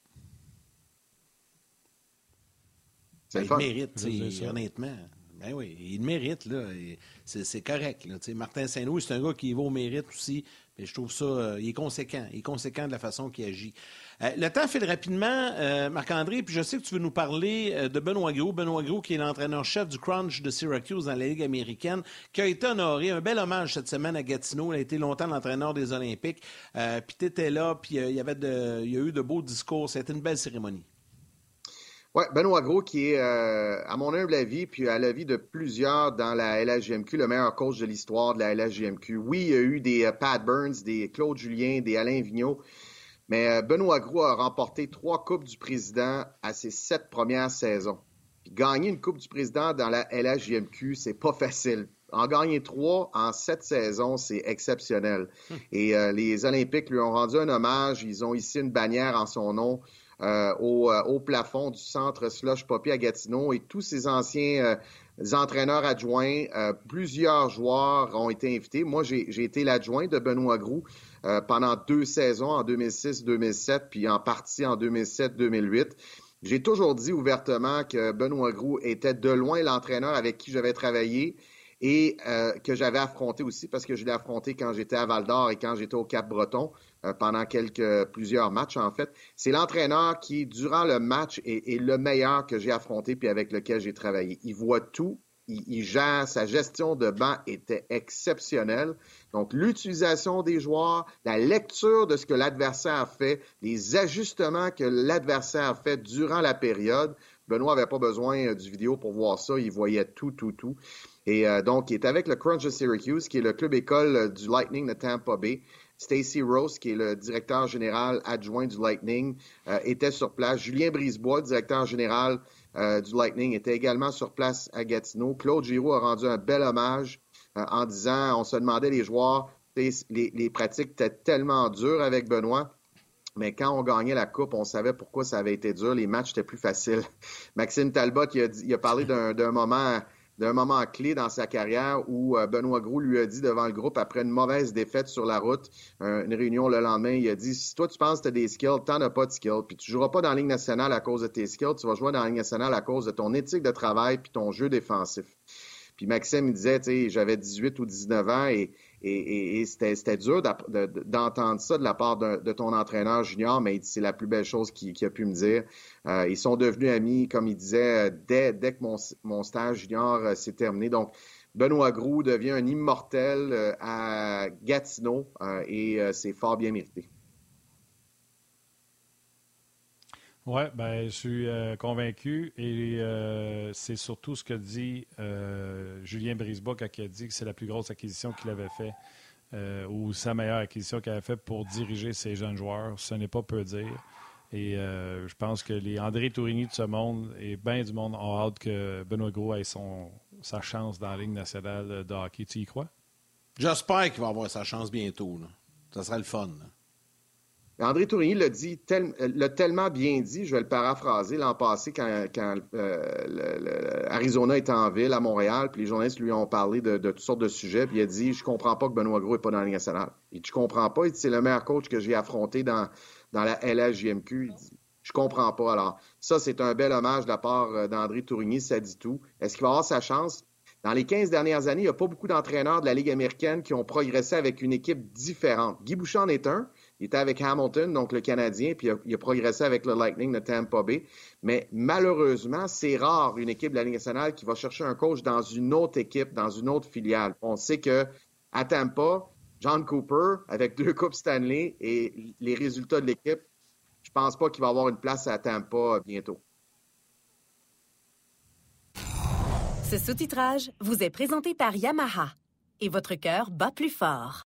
Ça le mérite, honnêtement. Ben oui, il mérite, là. C'est correct. Martin Saint-Louis, c'est un gars qui va au mérite aussi. Mais je trouve ça, euh, il est conséquent. Il est conséquent de la façon qu'il agit. Euh, le temps file rapidement, euh, Marc-André, puis je sais que tu veux nous parler de Benoît Gros. Benoît Gros, qui est l'entraîneur-chef du Crunch de Syracuse dans la Ligue américaine, qui a été honoré. Un bel hommage cette semaine à Gatineau. Il a été longtemps l'entraîneur des Olympiques. puis tu étais là, puis il y avait il y a eu de beaux discours. C'était une belle cérémonie. Oui, Benoît Gros, qui est, euh, à mon humble avis, puis à l'avis de plusieurs dans la LHGMQ, le meilleur coach de l'histoire de la LHGMQ. Oui, il y a eu des euh, Pat Burns, des Claude Julien, des Alain Vigneault, mais euh, Benoît Gros a remporté trois Coupes du Président à ses sept premières saisons. Puis gagner une Coupe du Président dans la LHJMQ, c'est pas facile. En gagner trois en sept saisons, c'est exceptionnel. Hum. Et les Olympiques lui ont rendu un hommage. Ils ont ici une bannière en son nom. Euh, euh, au, plafond du centre Slush Poppy à Gatineau et tous ces anciens euh, entraîneurs adjoints, plusieurs joueurs ont été invités. Moi, j'ai été l'adjoint de Benoît Groux pendant deux saisons, en 2006-2007, puis en partie en 2007-2008. J'ai toujours dit ouvertement que Benoît Groux était de loin l'entraîneur avec qui j'avais travaillé et que j'avais affronté aussi parce que je l'ai affronté quand j'étais à Val d'Or et quand j'étais au Cap-Breton. Euh, pendant quelques plusieurs matchs en fait. C'est l'entraîneur qui, durant le match, est, le meilleur que j'ai affronté puis avec lequel j'ai travaillé. Il voit tout, il, gère, sa gestion de banc était exceptionnelle. Donc, l'utilisation des joueurs, la lecture de ce que l'adversaire a fait, les ajustements que l'adversaire a fait durant la période. Benoît n'avait pas besoin euh, du vidéo pour voir ça. Il voyait tout, tout, tout. Et euh, donc, il est avec le Crunch de Syracuse, qui est le club école du Lightning de Tampa Bay. Stacy Rose, qui est le directeur général adjoint du Lightning, euh, était sur place. Julien Brisebois, directeur général euh, du Lightning, était également sur place à Gatineau. Claude Giroux a rendu un bel hommage euh, en disant, on se demandait les joueurs, les, les pratiques étaient tellement dures avec Benoît. Mais quand on gagnait la coupe, on savait pourquoi ça avait été dur. Les matchs étaient plus faciles. Maxime Talbot, il a, il a parlé d'un moment d'un moment clé dans sa carrière où euh, Benoît Gros lui a dit devant le groupe, après une mauvaise défaite sur la route, une réunion le lendemain, il a dit Si toi tu penses que tu as des skills, tu n'en as pas de skills, puis tu joueras pas dans la Ligue nationale à cause de tes skills, tu vas jouer dans la Ligue nationale à cause de ton éthique de travail puis ton jeu défensif. Puis Maxime, il disait, tu sais, j'avais 18 ou 19 ans et, et, et c'était dur d'entendre ça de la part de, ton entraîneur junior, mais c'est la plus belle chose qu'il a pu me dire. Euh, ils sont devenus amis, comme il disait, dès, dès que mon, stage junior euh, s'est terminé. Donc, Benoît Groux devient un immortel euh, à Gatineau et c'est fort bien mérité. Oui, ben, je suis euh, convaincu et euh, c'est surtout ce que dit euh, Julien Brisebois il a dit que c'est la plus grosse acquisition qu'il avait fait ou sa meilleure acquisition qu'il avait fait pour diriger ces jeunes joueurs. Ce n'est pas peu dire. Et je pense que les André Tourigny de ce monde et bien du monde ont hâte que Benoît Gros ait son, sa chance dans la Ligue nationale de hockey. Tu y crois? J'espère qu'il va avoir sa chance bientôt. Ça sera le fun. André Tourigny l'a dit, l'a tellement bien dit, je vais le paraphraser, l'an passé, quand, euh, Arizona était en ville, à Montréal, puis les journalistes lui ont parlé de, toutes sortes de sujets, puis il a dit, je comprends pas que Benoît Gros n'est pas dans la Ligue nationale. Il dit, je comprends pas, il dit, c'est le meilleur coach que j'ai affronté dans, dans la LHJMQ. Il dit, je comprends pas. Alors, ça, c'est un bel hommage de la part euh, d'André Tourigny, ça dit tout. Est-ce qu'il va avoir sa chance? Dans les 15 dernières années, il n'y a pas beaucoup d'entraîneurs de la Ligue américaine qui ont progressé avec une équipe différente. Guy Bouchard en est un. Il était avec Hamilton, donc le Canadien, puis il a, progressé avec le Lightning de Tampa Bay. Mais malheureusement, c'est rare une équipe de la Ligue nationale qui va chercher un coach dans une autre équipe, dans une autre filiale. On sait que à Tampa, John Cooper, avec deux Coupes Stanley et les résultats de l'équipe, je pense pas qu'il va avoir une place à Tampa bientôt. Ce sous-titrage vous est présenté par Yamaha et votre cœur bat plus fort.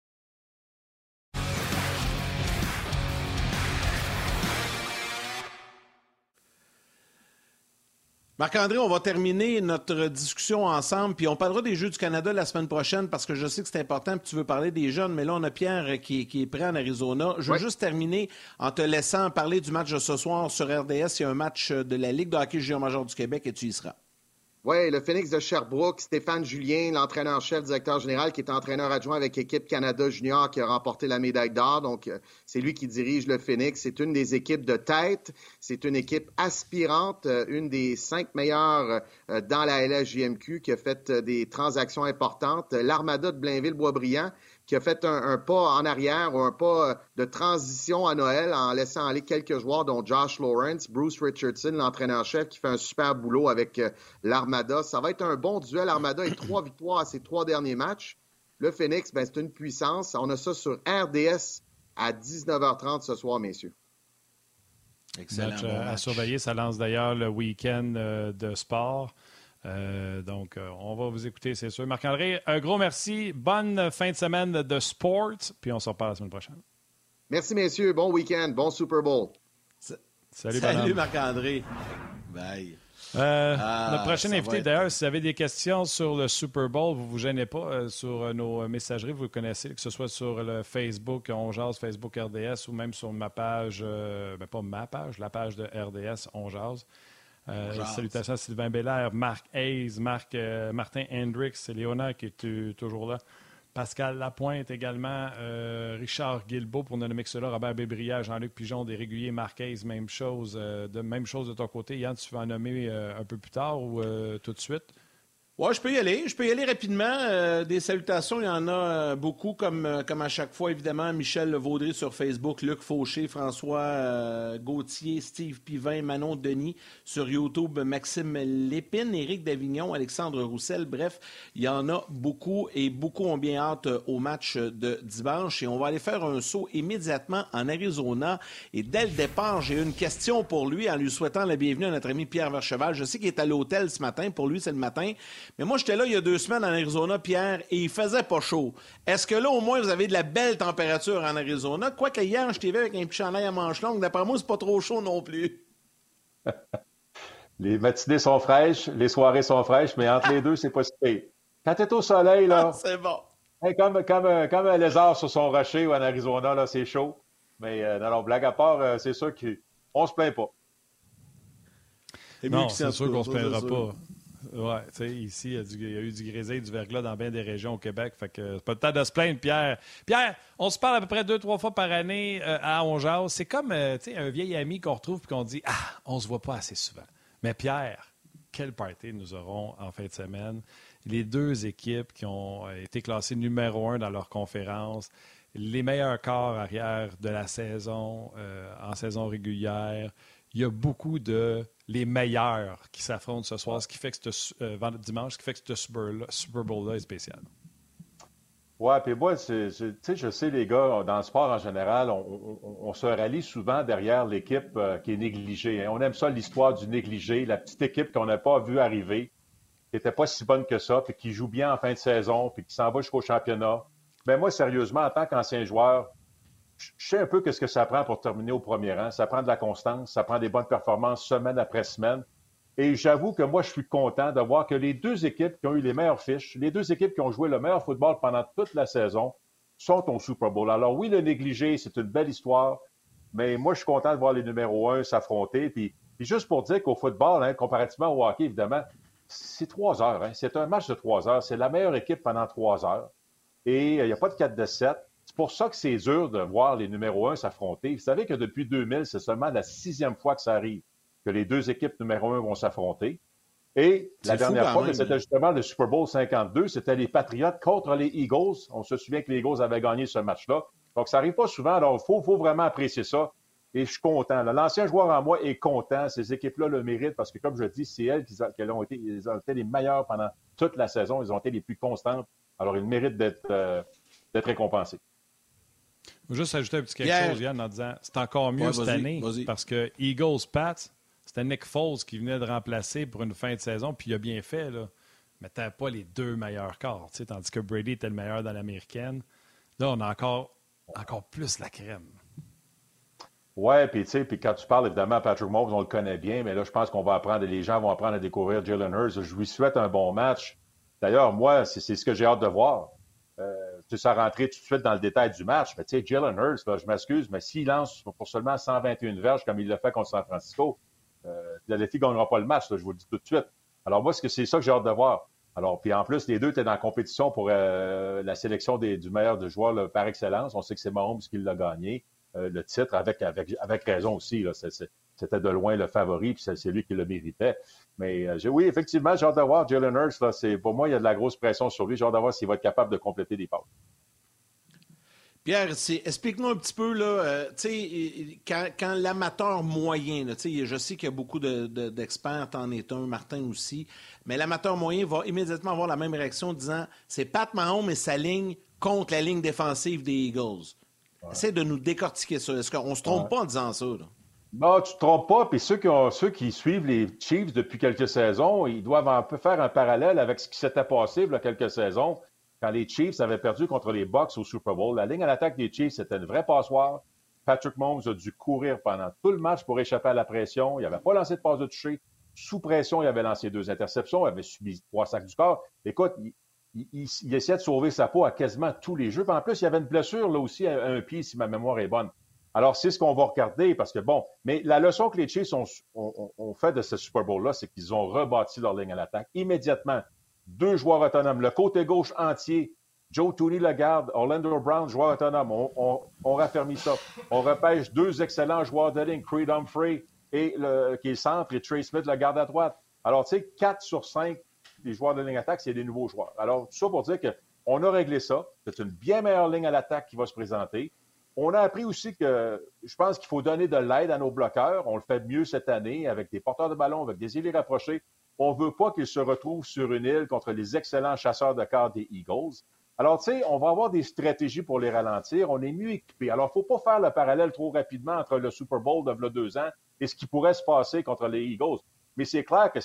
Marc-André, on va terminer notre discussion ensemble, puis on parlera des Jeux du Canada la semaine prochaine parce que je sais que c'est important, puis tu veux parler des jeunes, mais là, on a Pierre qui, est prêt en Arizona. Je veux juste terminer en te laissant parler du match de ce soir sur RDS. Il y a un match de la Ligue de hockey junior major du Québec et tu y seras. Oui, le Phoenix de Sherbrooke, Stéphane Julien, l'entraîneur-chef, directeur général, qui est entraîneur adjoint avec Équipe Canada Junior, qui a remporté la médaille d'or. Donc, euh, c'est lui qui dirige le Phoenix. C'est une des équipes de tête. C'est une équipe aspirante, euh, une des cinq meilleures euh, dans la LHJMQ, qui a fait des transactions importantes. L'Armada de Blainville-Boisbriand, qui a fait un, pas en arrière ou un pas euh, de transition à Noël en laissant aller quelques joueurs, dont Josh Lawrence, Bruce Richardson, l'entraîneur-chef, qui fait un super boulot avec euh, l'Armada. Ça va être un bon duel. L'Armada est trois victoires à ses trois derniers matchs. Le Phoenix, ben, c'est une puissance. On a ça sur RDS à 19h30 ce soir, messieurs. Excellent. Euh, à surveiller, ça lance d'ailleurs le week-end de sport. Euh, donc, euh, on va vous écouter, c'est sûr. Marc-André, un gros merci. Bonne fin de semaine de sport. Puis on se reparle la semaine prochaine. Merci, messieurs. Bon week-end. Bon Super Bowl. Salut, Salut Marc-André. Bye. Euh, ah, notre prochain invité, d'ailleurs, si vous avez des questions sur le Super Bowl, vous ne vous gênez pas sur nos messageries, vous le connaissez, que ce soit sur le Facebook On Facebook RDS ou même sur ma page, ben pas ma page, la page de RDS On euh, salutations à Sylvain Belair, Marc Hayes, Marc, euh, Martin Hendricks, c'est Léonard qui est toujours là. Pascal Lapointe également, euh, Richard Guilbeault pour nommer cela, Robert Bébriard, Jean-Luc Pigeon, des réguliers, Marc Hayes, même chose, de, même chose de ton côté. Yann, tu vas en nommer un peu plus tard ou tout de suite? Oui, je peux y aller. Je peux y aller rapidement. Euh, des salutations, il y en a euh, beaucoup, comme, euh, comme à chaque fois, évidemment. Michel Vaudry sur Facebook, Luc Fauché, François Gauthier, Steve Pivin, Manon Denis sur YouTube, Maxime Lépine, Éric Davignon, Alexandre Roussel. Bref, il y en a beaucoup et beaucoup ont bien hâte au match de dimanche. Et on va aller faire un saut immédiatement en Arizona. Et dès le départ, j'ai une question pour lui en lui souhaitant la bienvenue à notre ami Pierre Vercheval. Je sais qu'il est à l'hôtel ce matin. Pour lui, c'est le matin. Mais moi, j'étais là il y a deux semaines en Arizona, Pierre, et il faisait pas chaud. Est-ce que là, au moins, vous avez de la belle température en Arizona? Quoique hier, je t'ai vu avec un petit chandail à manches longues. D'après moi, c'est pas trop chaud non plus. les matinées sont fraîches, les soirées sont fraîches, mais entre les deux, c'est pas si pire. Quand tu es au soleil, là. c'est bon. comme, comme, comme, un lézard sur son rocher ou en Arizona, là, c'est chaud. Mais euh, non, blague à part, euh, c'est sûr qu'on se plaint pas. Non, c'est sûr qu'on se plaindra pas. Oui, tu sais, ici, il y, a eu du grésil, du verglas dans bien des régions au Québec. Fait que c'est pas le temps de se plaindre, Pierre. Pierre, on se parle à peu près deux, trois fois par année euh, à Ongeas. C'est comme, euh, un vieil ami qu'on retrouve et qu'on dit Ah, on se voit pas assez souvent. Mais Pierre, quel party nous aurons en fin de semaine? Les deux équipes qui ont euh, été classées numéro un dans leur conférence, les meilleurs corps arrière de la saison, en saison régulière. Il y a beaucoup de les meilleurs qui s'affrontent ce soir, ce qui fait que ce euh, dimanche, ce qui fait que ce Super Bowl-là est spécial. Oui, puis moi, tu sais, je sais, les gars, dans le sport en général, on, se rallie souvent derrière l'équipe euh, qui est négligée. Hein. On aime ça, l'histoire du négligé, la petite équipe qu'on n'a pas vue arriver, qui n'était pas si bonne que ça, puis qui joue bien en fin de saison, puis qui s'en va jusqu'au championnat. Mais moi, sérieusement, en tant qu'ancien joueur, je sais un peu ce que ça prend pour terminer au premier rang. Ça prend de la constance, ça prend des bonnes performances semaine après semaine. Et j'avoue que moi, je suis content de voir que les deux équipes qui ont eu les meilleures fiches, les deux équipes qui ont joué le meilleur football pendant toute la saison, sont au Super Bowl. Alors oui, le négligé, c'est une belle histoire, mais moi, je suis content de voir les numéros un s'affronter. Puis, juste pour dire qu'au football, hein, comparativement au hockey, évidemment, c'est trois heures. Hein. C'est un match de trois heures. C'est la meilleure équipe pendant trois heures. Et il n'y a pas de 4 de 7. C'est pour ça que c'est dur de voir les numéros 1 s'affronter. Vous savez que depuis 2000, c'est seulement la sixième fois que ça arrive que les deux équipes numéro 1 vont s'affronter. Et la dernière fois, c'était justement le Super Bowl 52, c'était les Patriots contre les Eagles. On se souvient que les Eagles avaient gagné ce match-là. Donc, ça n'arrive pas souvent. Alors, il faut, vraiment apprécier ça. Et je suis content. L'ancien joueur en moi est content. Ces équipes-là le méritent parce que, comme je dis, c'est elles qui ont, été, les meilleures pendant toute la saison. Ils ont été les plus constantes. Alors, ils méritent d'être euh, récompensés. Je vais juste ajouter un petit quelque chose, Yann, en disant c'est encore mieux cette année parce que Eagles Pats, c'était Nick Foles qui venait de remplacer pour une fin de saison, puis il a bien fait. Là. mais tu pas les deux meilleurs corps. Tandis que Brady était le meilleur dans l'américaine. Là, on a encore, encore plus la crème. Ouais, puis tu sais, puis quand tu parles évidemment Patrick Mahomes, on le connaît bien, mais là, je pense qu'on va apprendre, les gens vont apprendre à découvrir Jalen Hurts. Je lui souhaite un bon match. D'ailleurs, moi, c'est ce que j'ai hâte de voir. Euh, tu sais, ça rentrer tout de suite dans le détail du match, mais tu sais, Jalen Hurts, je m'excuse, mais s'il lance pour seulement 121 verges comme il l'a fait contre San Francisco, euh, Philadelphie ne gagnera pas le match, je vous le dis tout de suite. Alors moi, c'est ça que j'ai hâte de voir. Alors, puis en plus, les deux étaient dans la compétition pour euh, la sélection du meilleur de joueurs par excellence. On sait que c'est Mahomes qui l'a gagné. Euh, le titre avec raison aussi. C'était de loin le favori, puis c'est lui qui le méritait. Mais euh, oui, effectivement, j'ai hâte de voir Jalen Hurts. Là, pour moi, il y a de la grosse pression sur lui. J'ai hâte de voir s'il va être capable de compléter des passes. Pierre, explique-nous un petit peu, là, euh, quand, quand l'amateur moyen, là, je sais qu'il y a beaucoup d'experts, de, en est un, Martin aussi, mais l'amateur moyen va immédiatement avoir la même réaction en disant c'est Pat Mahomes et sa ligne contre la ligne défensive des Eagles. Essaye de nous décortiquer ça. Est-ce qu'on se trompe pas en disant ça? Là? Non, tu te trompes pas. Puis ceux qui, suivent les Chiefs depuis quelques saisons, ils doivent un peu faire un parallèle avec ce qui s'était passé il y a quelques saisons quand les Chiefs avaient perdu contre les Bucks au Super Bowl. La ligne à l'attaque des Chiefs, c'était une vraie passoire. Patrick Mahomes a dû courir pendant tout le match pour échapper à la pression. Il n'avait pas lancé de passe de toucher. Sous pression, il avait lancé deux interceptions. Il avait subi trois sacs du corps. Écoute, il, essayait de sauver sa peau à quasiment tous les jeux. en plus, il y avait une blessure là aussi à un pied, si ma mémoire est bonne. Alors, c'est ce qu'on va regarder parce que, bon, mais la leçon que les Chiefs ont, fait de ce Super Bowl-là, c'est qu'ils ont rebâti leur ligne à l'attaque immédiatement. Deux joueurs autonomes. Le côté gauche entier, Joe Tooney le garde, Orlando Brown, joueur autonome. On, raffermit ça. On repêche deux excellents joueurs de ligne, Creed Humphrey, et qui est centre, et Trey Smith le garde à droite. Alors, tu sais, 4 sur 5 les joueurs de ligne attaque, c'est des nouveaux joueurs. Alors, tout ça pour dire qu'on a réglé ça. C'est une bien meilleure ligne à l'attaque qui va se présenter. On a appris aussi que je pense qu'il faut donner de l'aide à nos bloqueurs. On le fait mieux cette année avec des porteurs de ballon, avec des îles rapprochés. On ne veut pas qu'ils se retrouvent sur une île contre les excellents chasseurs de cartes des Eagles. Alors, tu sais, on va avoir des stratégies pour les ralentir. On est mieux équipés. Alors, il ne faut pas faire le parallèle trop rapidement entre le Super Bowl de deux ans et ce qui pourrait se passer contre les Eagles. Mais c'est clair que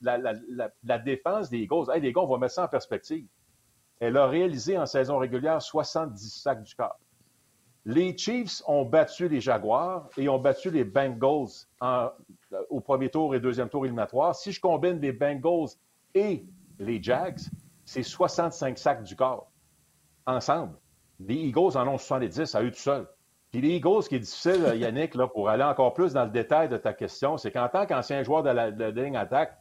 la, défense des Eagles, hey, les gars, on va mettre ça en perspective. Elle a réalisé en saison régulière 70 sacs du corps. Les Chiefs ont battu les Jaguars et ont battu les Bengals euh, au premier tour et deuxième tour éliminatoire. Si je combine les Bengals et les Jags, c'est 65 sacs du corps ensemble. Les Eagles en ont 70 à eux tout seuls. Puis les Eagles, ce qui est difficile, Yannick, là, pour aller encore plus dans le détail de ta question, c'est qu'en tant qu'ancien joueur de la, ligne attaque,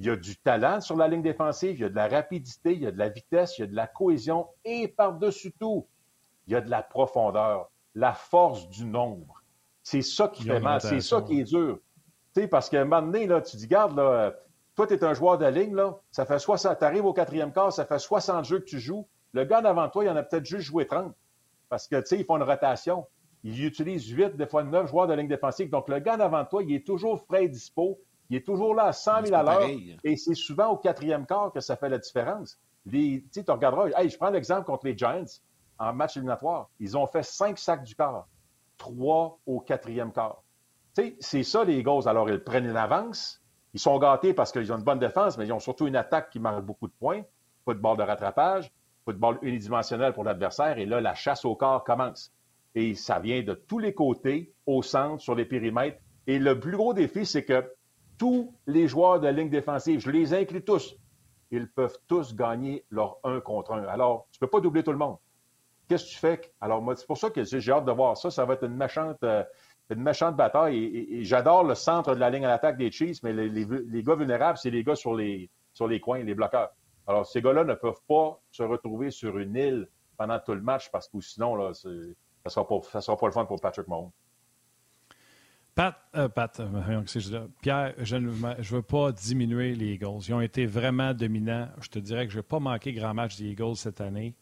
il y a du talent sur la ligne défensive, il y a de la rapidité, il y a de la vitesse, il y a de la cohésion et par-dessus tout, il y a de la profondeur, la force du nombre. C'est ça qui fait mal, c'est ça qui est dur. Tu sais, parce qu'à un moment donné, là, tu dis, garde, là, toi, tu es un joueur de ligne, là, ça fait 60, tu arrives au quatrième quart, ça fait 60 jeux que tu joues. Le gars d'avant toi, il en a peut-être juste joué 30. Parce que, tu sais, ils font une rotation. Ils utilisent 8, des fois 9 joueurs de ligne défensive. Donc, le gars d'avant toi, il est toujours frais et dispo. Il est toujours là à 100 000 à l'heure. Et c'est souvent au quatrième quart que ça fait la différence. Tu sais, tu regarderas. Hey, je prends l'exemple contre les Giants en match éliminatoire. Ils ont fait 5 sacs du quart, 3 au quatrième quart. C'est ça les Eagles. Alors, ils prennent une avance. Ils sont gâtés parce qu'ils ont une bonne défense, mais ils ont surtout une attaque qui marque beaucoup de points. Pas de bord de rattrapage football unidimensionnel pour l'adversaire. Et là, la chasse au corps commence. Et ça vient de tous les côtés, au centre, sur les périmètres. Et le plus gros défi, c'est que tous les joueurs de ligne défensive, je les inclus tous, ils peuvent tous gagner leur un contre un. Alors, tu ne peux pas doubler tout le monde. Qu'est-ce que tu fais? Alors, moi, c'est pour ça que j'ai hâte de voir ça. Ça va être une méchante, euh, une bataille. Et, j'adore le centre de la ligne à l'attaque des Chiefs, mais les, gars vulnérables, c'est les gars sur les, sur les coins, les bloqueurs. Alors, ces gars-là ne peuvent pas se retrouver sur une île pendant tout le match parce que sinon, là, ça ne sera, pas, sera pas le fun pour Patrick Mahomes. Pat, euh, Pat euh, Pierre, je ne veux pas diminuer les Eagles. Ils ont été vraiment dominants. Je te dirais que je ne vais pas manquer grand match des Eagles cette année,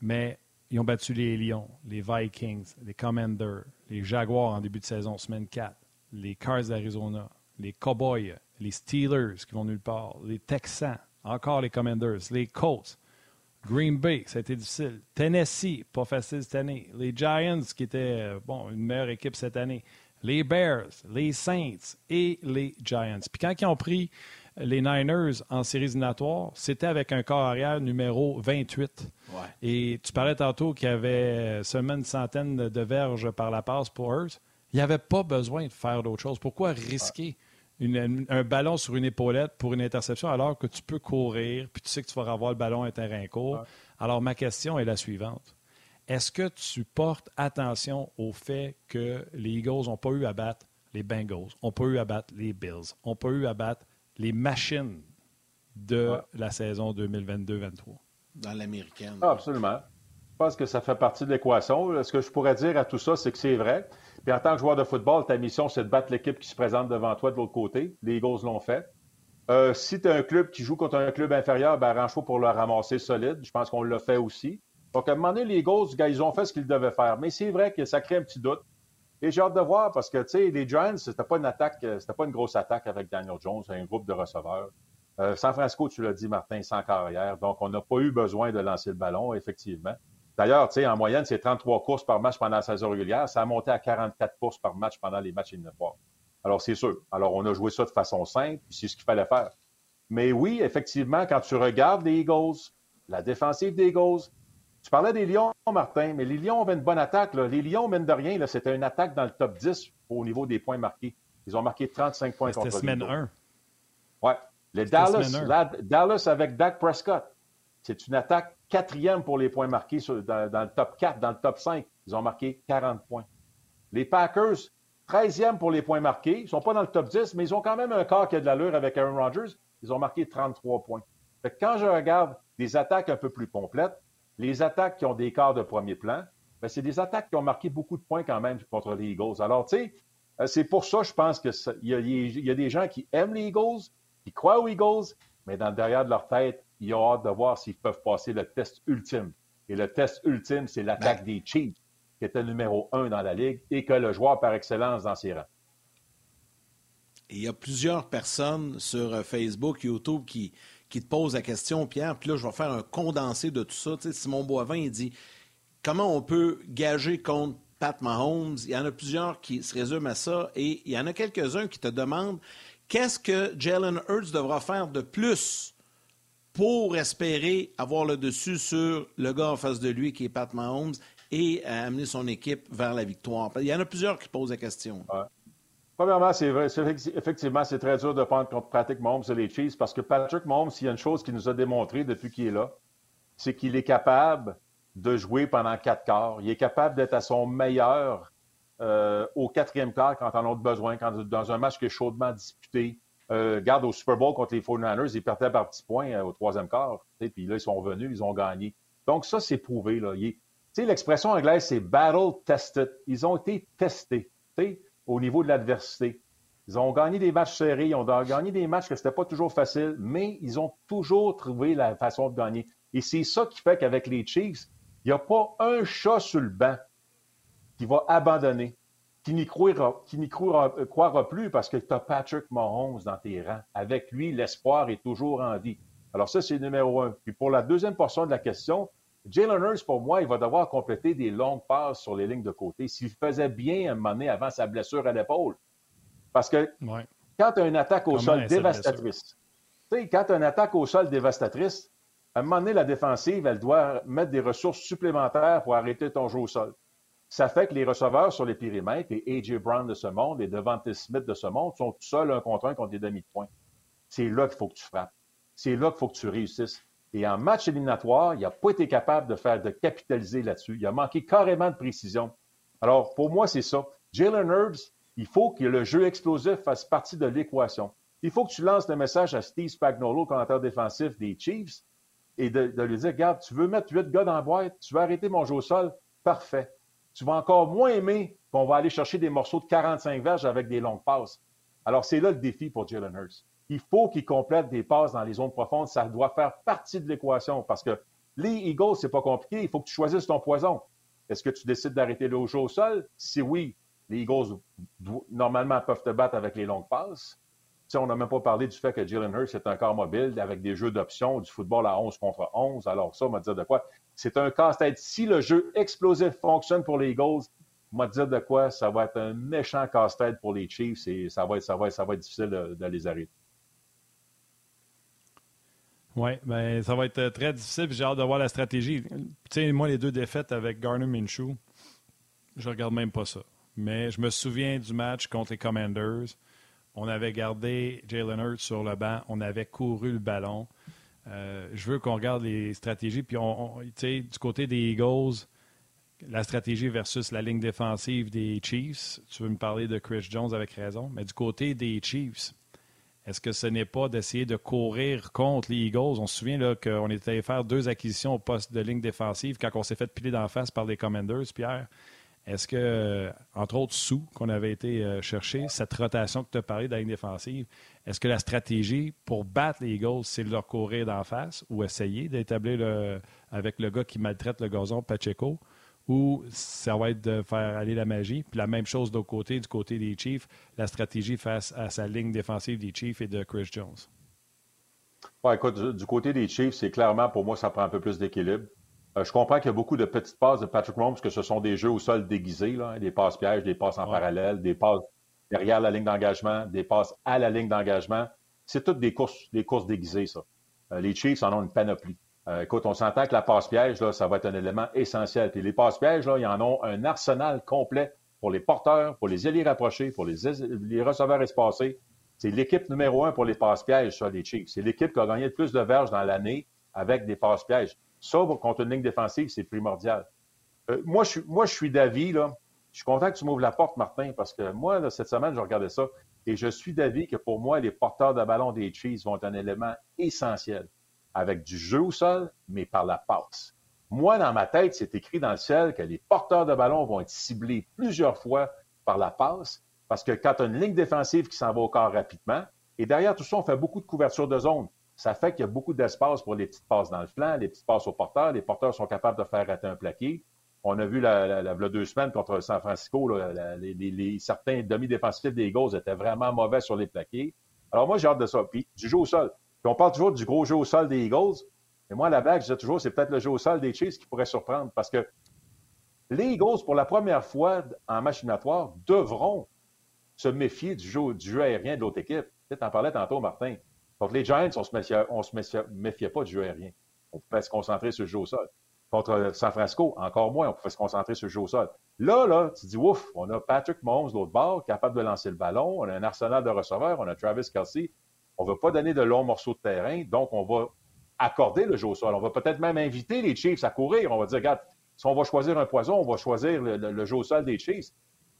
mais ils ont battu les Lions, les Vikings, les Commanders, les Jaguars en début de saison, semaine 4, les Cars d'Arizona, les Cowboys, les Steelers qui vont nulle part, les Texans, encore les Commanders, les Colts, Green Bay, ça a été difficile. Tennessee, pas facile cette année. Les Giants, qui étaient euh, bon, une meilleure équipe cette année. Les Bears, les Saints et les Giants. Puis quand ils ont pris les Niners en séries éliminatoires, c'était avec un corps arrière numéro 28. Et tu parlais tantôt qu'il y avait seulement une centaine de verges par la passe pour eux. Il n'y avait pas besoin de faire d'autre chose. Pourquoi risquer un ballon sur une épaulette pour une interception alors que tu peux courir, puis tu sais que tu vas avoir le ballon à un terrain court? Alors, ma question est la suivante. Est-ce que tu portes attention au fait que les Eagles n'ont pas eu à battre les Bengals, n'ont pas eu à battre les Bills, n'ont pas eu à battre les machines de la saison 2022-23? Dans l'américaine. Ah, absolument. Je pense que ça fait partie de l'équation. Ce que je pourrais dire à tout ça, c'est que c'est vrai. Puis en tant que joueur de football, ta mission, c'est de battre l'équipe qui se présente devant toi de l'autre côté. Les Eagles l'ont fait. Euh, si tu as un club qui joue contre un club inférieur, ben arrange-toi pour le ramasser solide. Je pense qu'on l'a fait aussi. Donc, à un moment donné, les Eagles, ils ont fait ce qu'ils devaient faire. Mais c'est vrai que ça crée un petit doute. Et j'ai hâte de voir parce que, tu sais, les Giants, c'était pas une attaque, euh, c'était pas une grosse attaque avec Daniel Jones, un groupe de receveurs. Euh, San Francisco, tu l'as dit, Martin, sans carrière. Donc, on n'a pas eu besoin de lancer le ballon, effectivement. D'ailleurs, tu sais, en moyenne, c'est 33 courses par match pendant la saison régulière. Ça a monté à 44 courses par match pendant les matchs éliminatoires. Alors, c'est sûr. Alors, on a joué ça de façon simple, c'est ce qu'il fallait faire. Mais oui, effectivement, quand tu regardes les Eagles, la défensive des Eagles, tu parlais des Lions, Martin, mais les Lions avaient une bonne attaque. Les Lions, mine de rien, c'était une attaque dans le top 10 au niveau des points marqués. Ils ont marqué 35 points contre semaine 1. Oui. Les Dallas, Dallas avec Dak Prescott, c'est une attaque quatrième pour les points marqués dans, le top 4, dans le top 5. Ils ont marqué 40 points. Les Packers, 13e pour les points marqués. Ils ne sont pas dans le top 10, mais ils ont quand même un corps qui a de l'allure avec Aaron Rodgers. Ils ont marqué 33 points. quand je regarde des attaques un peu plus complètes, les attaques qui ont des quarts de premier plan, ben, c'est des attaques qui ont marqué beaucoup de points quand même contre les Eagles. Alors, tu sais, euh, c'est pour ça, je pense qu'il y, y, a des gens qui aiment les Eagles, qui croient aux Eagles, mais dans le derrière de leur tête, ils ont hâte de voir s'ils peuvent passer le test ultime. Et le test ultime, c'est l'attaque ben. des Chiefs, qui était numéro un dans la Ligue et que le joueur par excellence dans ses rangs. Il y a plusieurs personnes sur euh, Facebook, YouTube qui, te pose la question, Pierre, puis là, je vais faire un condensé de tout ça. Tu sais, Simon Boivin, il dit comment on peut gager contre Pat Mahomes? Il y en a plusieurs qui se résument à ça, et il y en a quelques-uns qui te demandent qu'est-ce que Jalen Hurts devra faire de plus pour espérer avoir le dessus sur le gars en face de lui, qui est Pat Mahomes, et amener son équipe vers la victoire? Il y en a plusieurs qui posent la question. Premièrement, c'est vrai, effectivement, c'est très dur de prendre contre Patrick Mahomes et les Chiefs parce que Patrick Mahomes, il y a une chose qu'il nous a démontré depuis qu'il est là, c'est qu'il est capable de jouer pendant quatre quarts. Il est capable d'être à son meilleur euh, au quatrième quart quand on en a besoin, quand dans un match qui est chaudement disputé. Euh, garde au Super Bowl contre les 49ers, ils perdaient par petits points euh, au troisième quart. Puis là, ils sont venus, ils ont gagné. Donc, ça, c'est prouvé. L'expression anglaise, c'est battle tested. Ils ont été testés au niveau de l'adversité. Ils ont gagné des matchs serrés, ils ont gagné des matchs que ce n'était pas toujours facile, mais ils ont toujours trouvé la façon de gagner. Et c'est ça qui fait qu'avec les Chiefs, il n'y a pas un chat sur le banc qui va abandonner, qui n'y croira, euh, croira, plus parce que tu as Patrick Mahomes dans tes rangs. Avec lui, l'espoir est toujours en vie. Alors ça, c'est numéro un. Puis pour la deuxième portion de la question, Jalen Hurts, pour moi, il va devoir compléter des longues passes sur les lignes de côté. S'il faisait bien un moment donné avant sa blessure à l'épaule. Parce que quand tu as une attaque au sol dévastatrice, quand tu as une attaque au sol dévastatrice, à un moment donné, la défensive, elle doit mettre des ressources supplémentaires pour arrêter ton jeu au sol. Ça fait que les receveurs sur les périmètres, les A.J. Brown de ce monde, les Devante Smith de ce monde, sont tout seuls un contre un contre des demi-points. C'est là qu'il faut que tu frappes. C'est là qu'il faut que tu réussisses. Et en match éliminatoire, il n'a pas été capable de faire, de capitaliser là-dessus. Il a manqué carrément de précision. Alors, pour moi, c'est ça. Jalen Herbs, il faut que le jeu explosif fasse partie de l'équation. Il faut que tu lances le message à Steve Spagnuolo, commentateur défensif des Chiefs, et de, lui dire, regarde, tu veux mettre huit gars dans la boîte, tu veux arrêter mon jeu au sol, parfait. Tu vas encore moins aimer qu'on va aller chercher des morceaux de 45 verges avec des longues passes. Alors, c'est là le défi pour Jalen Hurts il faut qu'il complète des passes dans les zones profondes. Ça doit faire partie de l'équation parce que les Eagles, c'est pas compliqué. Il faut que tu choisisses ton poison. Est-ce que tu décides d'arrêter le jeu au sol? Si oui, les Eagles, normalement, peuvent te battre avec les longues passes. on n'a même pas parlé du fait que Jalen Hurts est un corps mobile avec des jeux d'options, du football à 11 contre 11. Alors ça, on va dire de quoi? C'est un casse-tête. Si le jeu explosif fonctionne pour les Eagles, on va dire de quoi? Ça va être un méchant casse-tête pour les Chiefs et ça va être difficile de les arrêter. Oui, ben, ça va être très difficile. J'ai hâte de voir la stratégie. Moi, les deux défaites avec Garner Minshew, je regarde même pas ça. Mais je me souviens du match contre les Commanders. On avait gardé Jalen Hurts sur le banc. On avait couru le ballon. Euh, je veux qu'on regarde les stratégies. Puis, on, du côté des Eagles, la stratégie versus la ligne défensive des Chiefs. Tu veux me parler de Chris Jones avec raison. Mais du côté des Chiefs, est-ce que ce n'est pas d'essayer de courir contre les Eagles? On se souvient qu'on était allé faire deux acquisitions au poste de ligne défensive quand on s'est fait piler d'en face par les Commanders, Pierre. Est-ce que, entre autres sous qu'on avait été euh, chercher, cette rotation que tu as parlé de la ligne défensive, est-ce que la stratégie pour battre les Eagles, c'est de leur courir d'en face ou essayer d'établir le, avec le gars qui maltraite le gazon, Pacheco, ou ça va être de faire aller la magie? Puis la même chose d'autre côté, du côté des Chiefs, la stratégie face à sa ligne défensive des Chiefs et de Chris Jones. Ouais, écoute, du côté des Chiefs, c'est clairement pour moi, ça prend un peu plus d'équilibre. Euh, je comprends qu'il y a beaucoup de petites passes de Patrick Mahomes, que ce sont des jeux au sol déguisés, là, hein, des passes pièges, des passes en parallèle, des passes derrière la ligne d'engagement, des passes à la ligne d'engagement. C'est toutes des courses, des courses déguisées, ça. Euh, les Chiefs en ont une panoplie. Euh, écoute, on s'entend que la passe piège, là, ça va être un élément essentiel. Puis les passes pièges, là, ils en ont un arsenal complet pour les porteurs, pour les alliés rapprochés, pour les, receveurs espacés. C'est l'équipe numéro un pour les passes pièges, ça, les Chiefs. C'est l'équipe qui a gagné le plus de verges dans l'année avec des passes pièges. Ça, contre une ligne défensive, c'est primordial. Euh, moi, je, moi, je suis d'avis, là. Je suis content que tu m'ouvres la porte, Martin, parce que moi, cette semaine, je regardais ça et je suis d'avis que pour moi, les porteurs de ballon des Chiefs vont être un élément essentiel avec du jeu au sol, mais par la passe. Moi, dans ma tête, c'est écrit dans le ciel que les porteurs de ballon vont être ciblés plusieurs fois par la passe, parce que quand tu as une ligne défensive qui s'en va au corps rapidement, et derrière tout ça, on fait beaucoup de couverture de zone. Ça fait qu'il y a beaucoup d'espace pour les petites passes dans le flanc, les petites passes aux porteurs. Les porteurs sont capables de faire rater un plaqué. On a vu la, la, deux semaines contre San Francisco, les, certains demi-défensifs des Eagles étaient vraiment mauvais sur les plaqués. Alors moi, j'ai hâte de ça. Puis du jeu au sol. Puis on parle toujours du gros jeu au sol des Eagles. Mais moi, la blague, je dis toujours, c'est peut-être le jeu au sol des Chiefs qui pourrait surprendre parce que les Eagles, pour la première fois en machinatoire, devront se méfier du jeu, du jeu aérien de l'autre équipe. Tu en parlais tantôt, Martin. Contre les Giants, on ne se, méfiait, pas du jeu aérien. On pouvait se concentrer sur le jeu au sol. Contre San Francisco, encore moins, on pouvait se concentrer sur le jeu au sol. Là, là, tu dis, ouf, on a Patrick Mahomes de l'autre bord, capable de lancer le ballon, on a un arsenal de receveurs, on a Travis Kelsey, on ne veut pas donner de longs morceaux de terrain, donc on va accorder le jeu au sol. On va peut-être même inviter les Chiefs à courir. On va dire, regarde, si on va choisir un poison, on va choisir le, jeu au sol des Chiefs.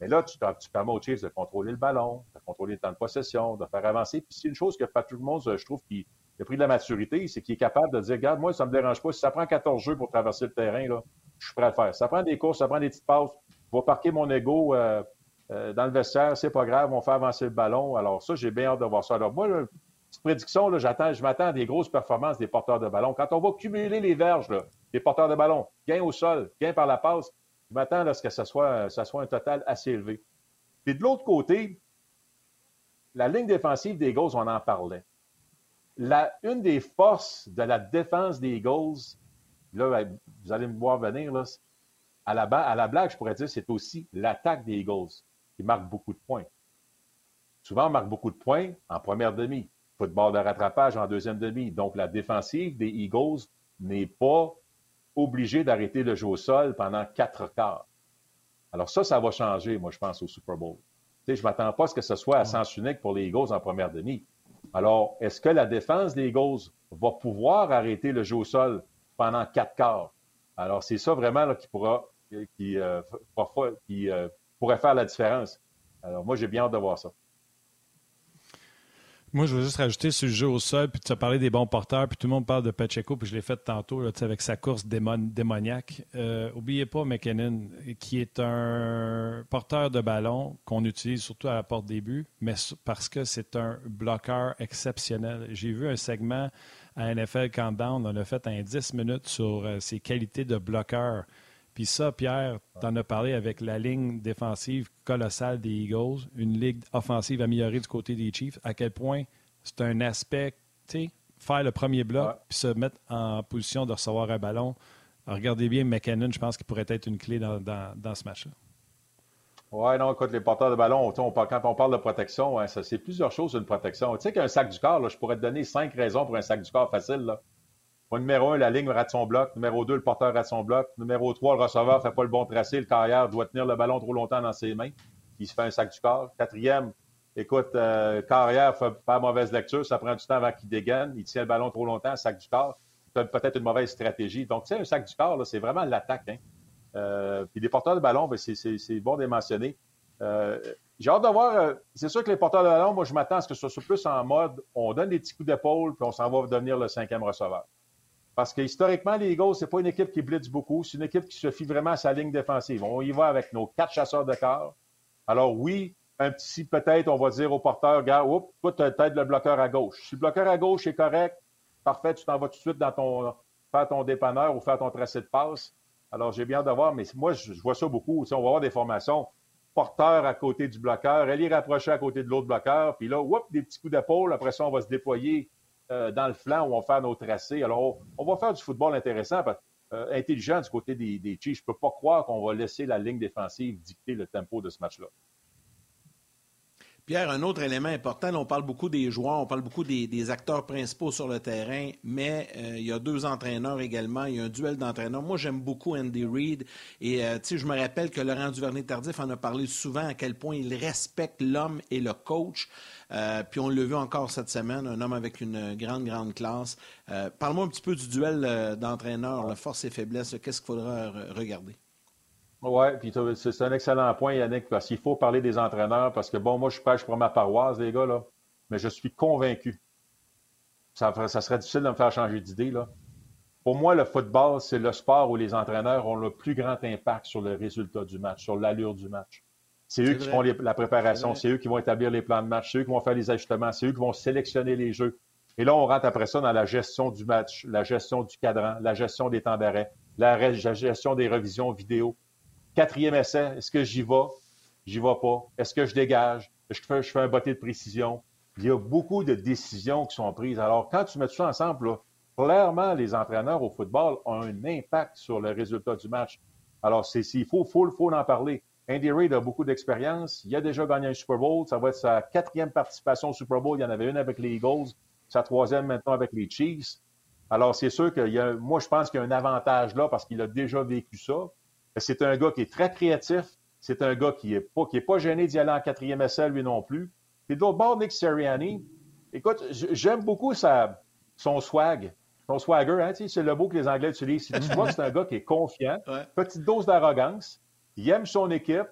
Mais là, tu, permets aux Chiefs de contrôler le ballon, de contrôler le temps de possession, de faire avancer. Puis c'est une chose que Patrick Mahomes, je trouve, qu'il a pris de la maturité, c'est qu'il est capable de dire, regarde, moi, ça ne me dérange pas. Si ça prend 14 jeux pour traverser le terrain, là, je suis prêt à le faire. Ça prend des courses, ça prend des petites passes. Je vais parquer mon ego euh, euh, dans le vestiaire, c'est pas grave, on fait avancer le ballon. Alors ça, j'ai bien hâte de voir ça. Alors moi, petite prédiction, j'attends, je m'attends à des grosses performances des porteurs de ballon. Quand on va cumuler les verges des porteurs de ballon, gain au sol, gain par la passe, je m'attends à ce que ce soit, soit un total assez élevé. Puis de l'autre côté, la ligne défensive des Eagles, on en parlait. La, une des forces de la défense des Eagles, là, vous allez me voir venir, là, à, la, à la blague, je pourrais dire, c'est aussi l'attaque des Eagles qui marque beaucoup de points. Souvent, on marque beaucoup de points en première demi football de rattrapage en deuxième demi. Donc, la défensive des Eagles n'est pas obligée d'arrêter le jeu au sol pendant quatre quarts. Alors ça, ça va changer, moi, je pense, au Super Bowl. je ne m'attends pas à ce que ce soit à sens unique pour les Eagles en première demi. Alors, est-ce que la défense des Eagles va pouvoir arrêter le jeu au sol pendant quatre quarts? Alors, c'est ça vraiment qui pourra, qui, euh, qui euh, pourrait faire la différence. Alors, moi, j'ai bien hâte de voir ça. Moi, je veux juste rajouter sur le jeu au sol, puis tu as parlé des bons porteurs, puis tout le monde parle de Pacheco, puis je l'ai fait tantôt avec sa course démoniaque. Euh, oubliez pas McKinnon, qui est un porteur de ballon qu'on utilise surtout à la porte des buts, mais parce que c'est un bloqueur exceptionnel. J'ai vu un segment à NFL Countdown, on a fait un 10 minutes sur euh, ses qualités de bloqueur. Puis ça, Pierre, tu en as parlé avec la ligne défensive colossale des Eagles, une ligne offensive améliorée du côté des Chiefs, à quel point c'est un aspect, tu sais, faire le premier bloc, puis se mettre en position de recevoir un ballon. regardez bien McKinnon, je pense qu'il pourrait être une clé dans, ce match-là. Oui, non, écoute, les porteurs de ballon, on, quand on parle de protection, hein, c'est plusieurs choses une protection. Tu sais qu'un sac du corps, je pourrais te donner cinq raisons pour un sac du corps facile. Là. Numéro un, la ligne rate son bloc. Numéro deux, le porteur rate son bloc. Numéro trois, le receveur ne fait pas le bon tracé. Le carrière doit tenir le ballon trop longtemps dans ses mains. Il se fait un sac du corps. Quatrième, écoute, euh, carrière fait pas mauvaise lecture. Ça prend du temps avant qu'il dégaine. Il tient le ballon trop longtemps, sac du corps. Peut-être une mauvaise stratégie. Donc, tu sais, un sac du corps, c'est vraiment l'attaque. Hein. Euh, puis les porteurs de ballon, ben, c'est bon de mentionner. Euh, j'ai hâte de voir. Euh, c'est sûr que les porteurs de ballon, moi, je m'attends à ce que ce soit plus en mode on donne des petits coups d'épaule, puis on s'en va devenir le cinquième receveur. Parce que historiquement, les Eagles, c'est pas une équipe qui blitz beaucoup, c'est une équipe qui se fie vraiment à sa ligne défensive. On y va avec nos quatre chasseurs de corps. Alors oui, un petit peut-être, on va dire au porteur, gars, oups, tu as peut-être le bloqueur à gauche. Si le bloqueur à gauche est correct, parfait, tu t'en vas tout de suite dans ton faire ton dépanneur ou faire ton tracé de passe. Alors, j'ai bien hâte de voir, mais moi, je, vois ça beaucoup. on va avoir des formations porteur à côté du bloqueur, elle est rapprochée à côté de l'autre bloqueur, puis là, whoop, des petits coups d'épaule. Après ça, on va se déployer euh, dans le flanc où on va faire nos tracés. Alors, on, va faire du football intéressant, euh, intelligent du côté des, des Chiefs. Je ne peux pas croire qu'on va laisser la ligne défensive dicter le tempo de ce match-là. Pierre, un autre élément important, on parle beaucoup des joueurs, on parle beaucoup des, acteurs principaux sur le terrain, mais euh, il y a deux entraîneurs également, il y a un duel d'entraîneurs. Moi, j'aime beaucoup Andy Reid et euh, je me rappelle que Laurent Duvernay-Tardif en a parlé souvent à quel point il respecte l'homme et le coach. Euh, puis on l'a vu encore cette semaine, un homme avec une grande, grande classe. Parle-moi un petit peu du duel d'entraîneurs, force et faiblesse. Qu'est-ce qu'il faudra regarder? Oui, puis c'est un excellent point, Yannick, parce qu'il faut parler des entraîneurs, parce que, bon, moi, je pêche pour ma paroisse, les gars, là, mais je suis convaincu. Ça, ça serait difficile de me faire changer d'idée, là. Pour moi, le football, c'est le sport où les entraîneurs ont le plus grand impact sur le résultat du match, sur l'allure du match. C'est eux qui font la préparation, c'est eux qui vont établir les plans de match, c'est eux qui vont faire les ajustements, c'est eux qui vont sélectionner les jeux. Et là, on rentre après ça dans la gestion du match, la gestion du cadran, la gestion des temps d'arrêt, la gestion des revisions vidéo. Quatrième essai, est-ce que j'y vais? J'y vais pas. Est-ce que je dégage? Est-ce que je fais, un botté de précision? Il y a beaucoup de décisions qui sont prises. Alors, quand tu mets tout ça ensemble, clairement, les entraîneurs au football ont un impact sur le résultat du match. Alors, c'est, il faut, faut, faut en parler. Andy Reid a beaucoup d'expérience. Il a déjà gagné un Super Bowl. Ça va être sa quatrième participation au Super Bowl. Il y en avait une avec les Eagles, sa troisième maintenant avec les Chiefs. Alors, c'est sûr que moi, je pense qu'il y a un avantage là parce qu'il a déjà vécu ça. C'est un gars qui est très créatif. C'est un gars qui n'est pas, pas gêné d'y aller en quatrième essai, lui non plus. Puis d'autre bord, Nick Sirianni, écoute, j'aime beaucoup sa, son swag, son swagger, hein, c'est le mot que les Anglais utilisent. Tu vois que c'est un gars qui est confiant, petite dose d'arrogance, il aime son équipe,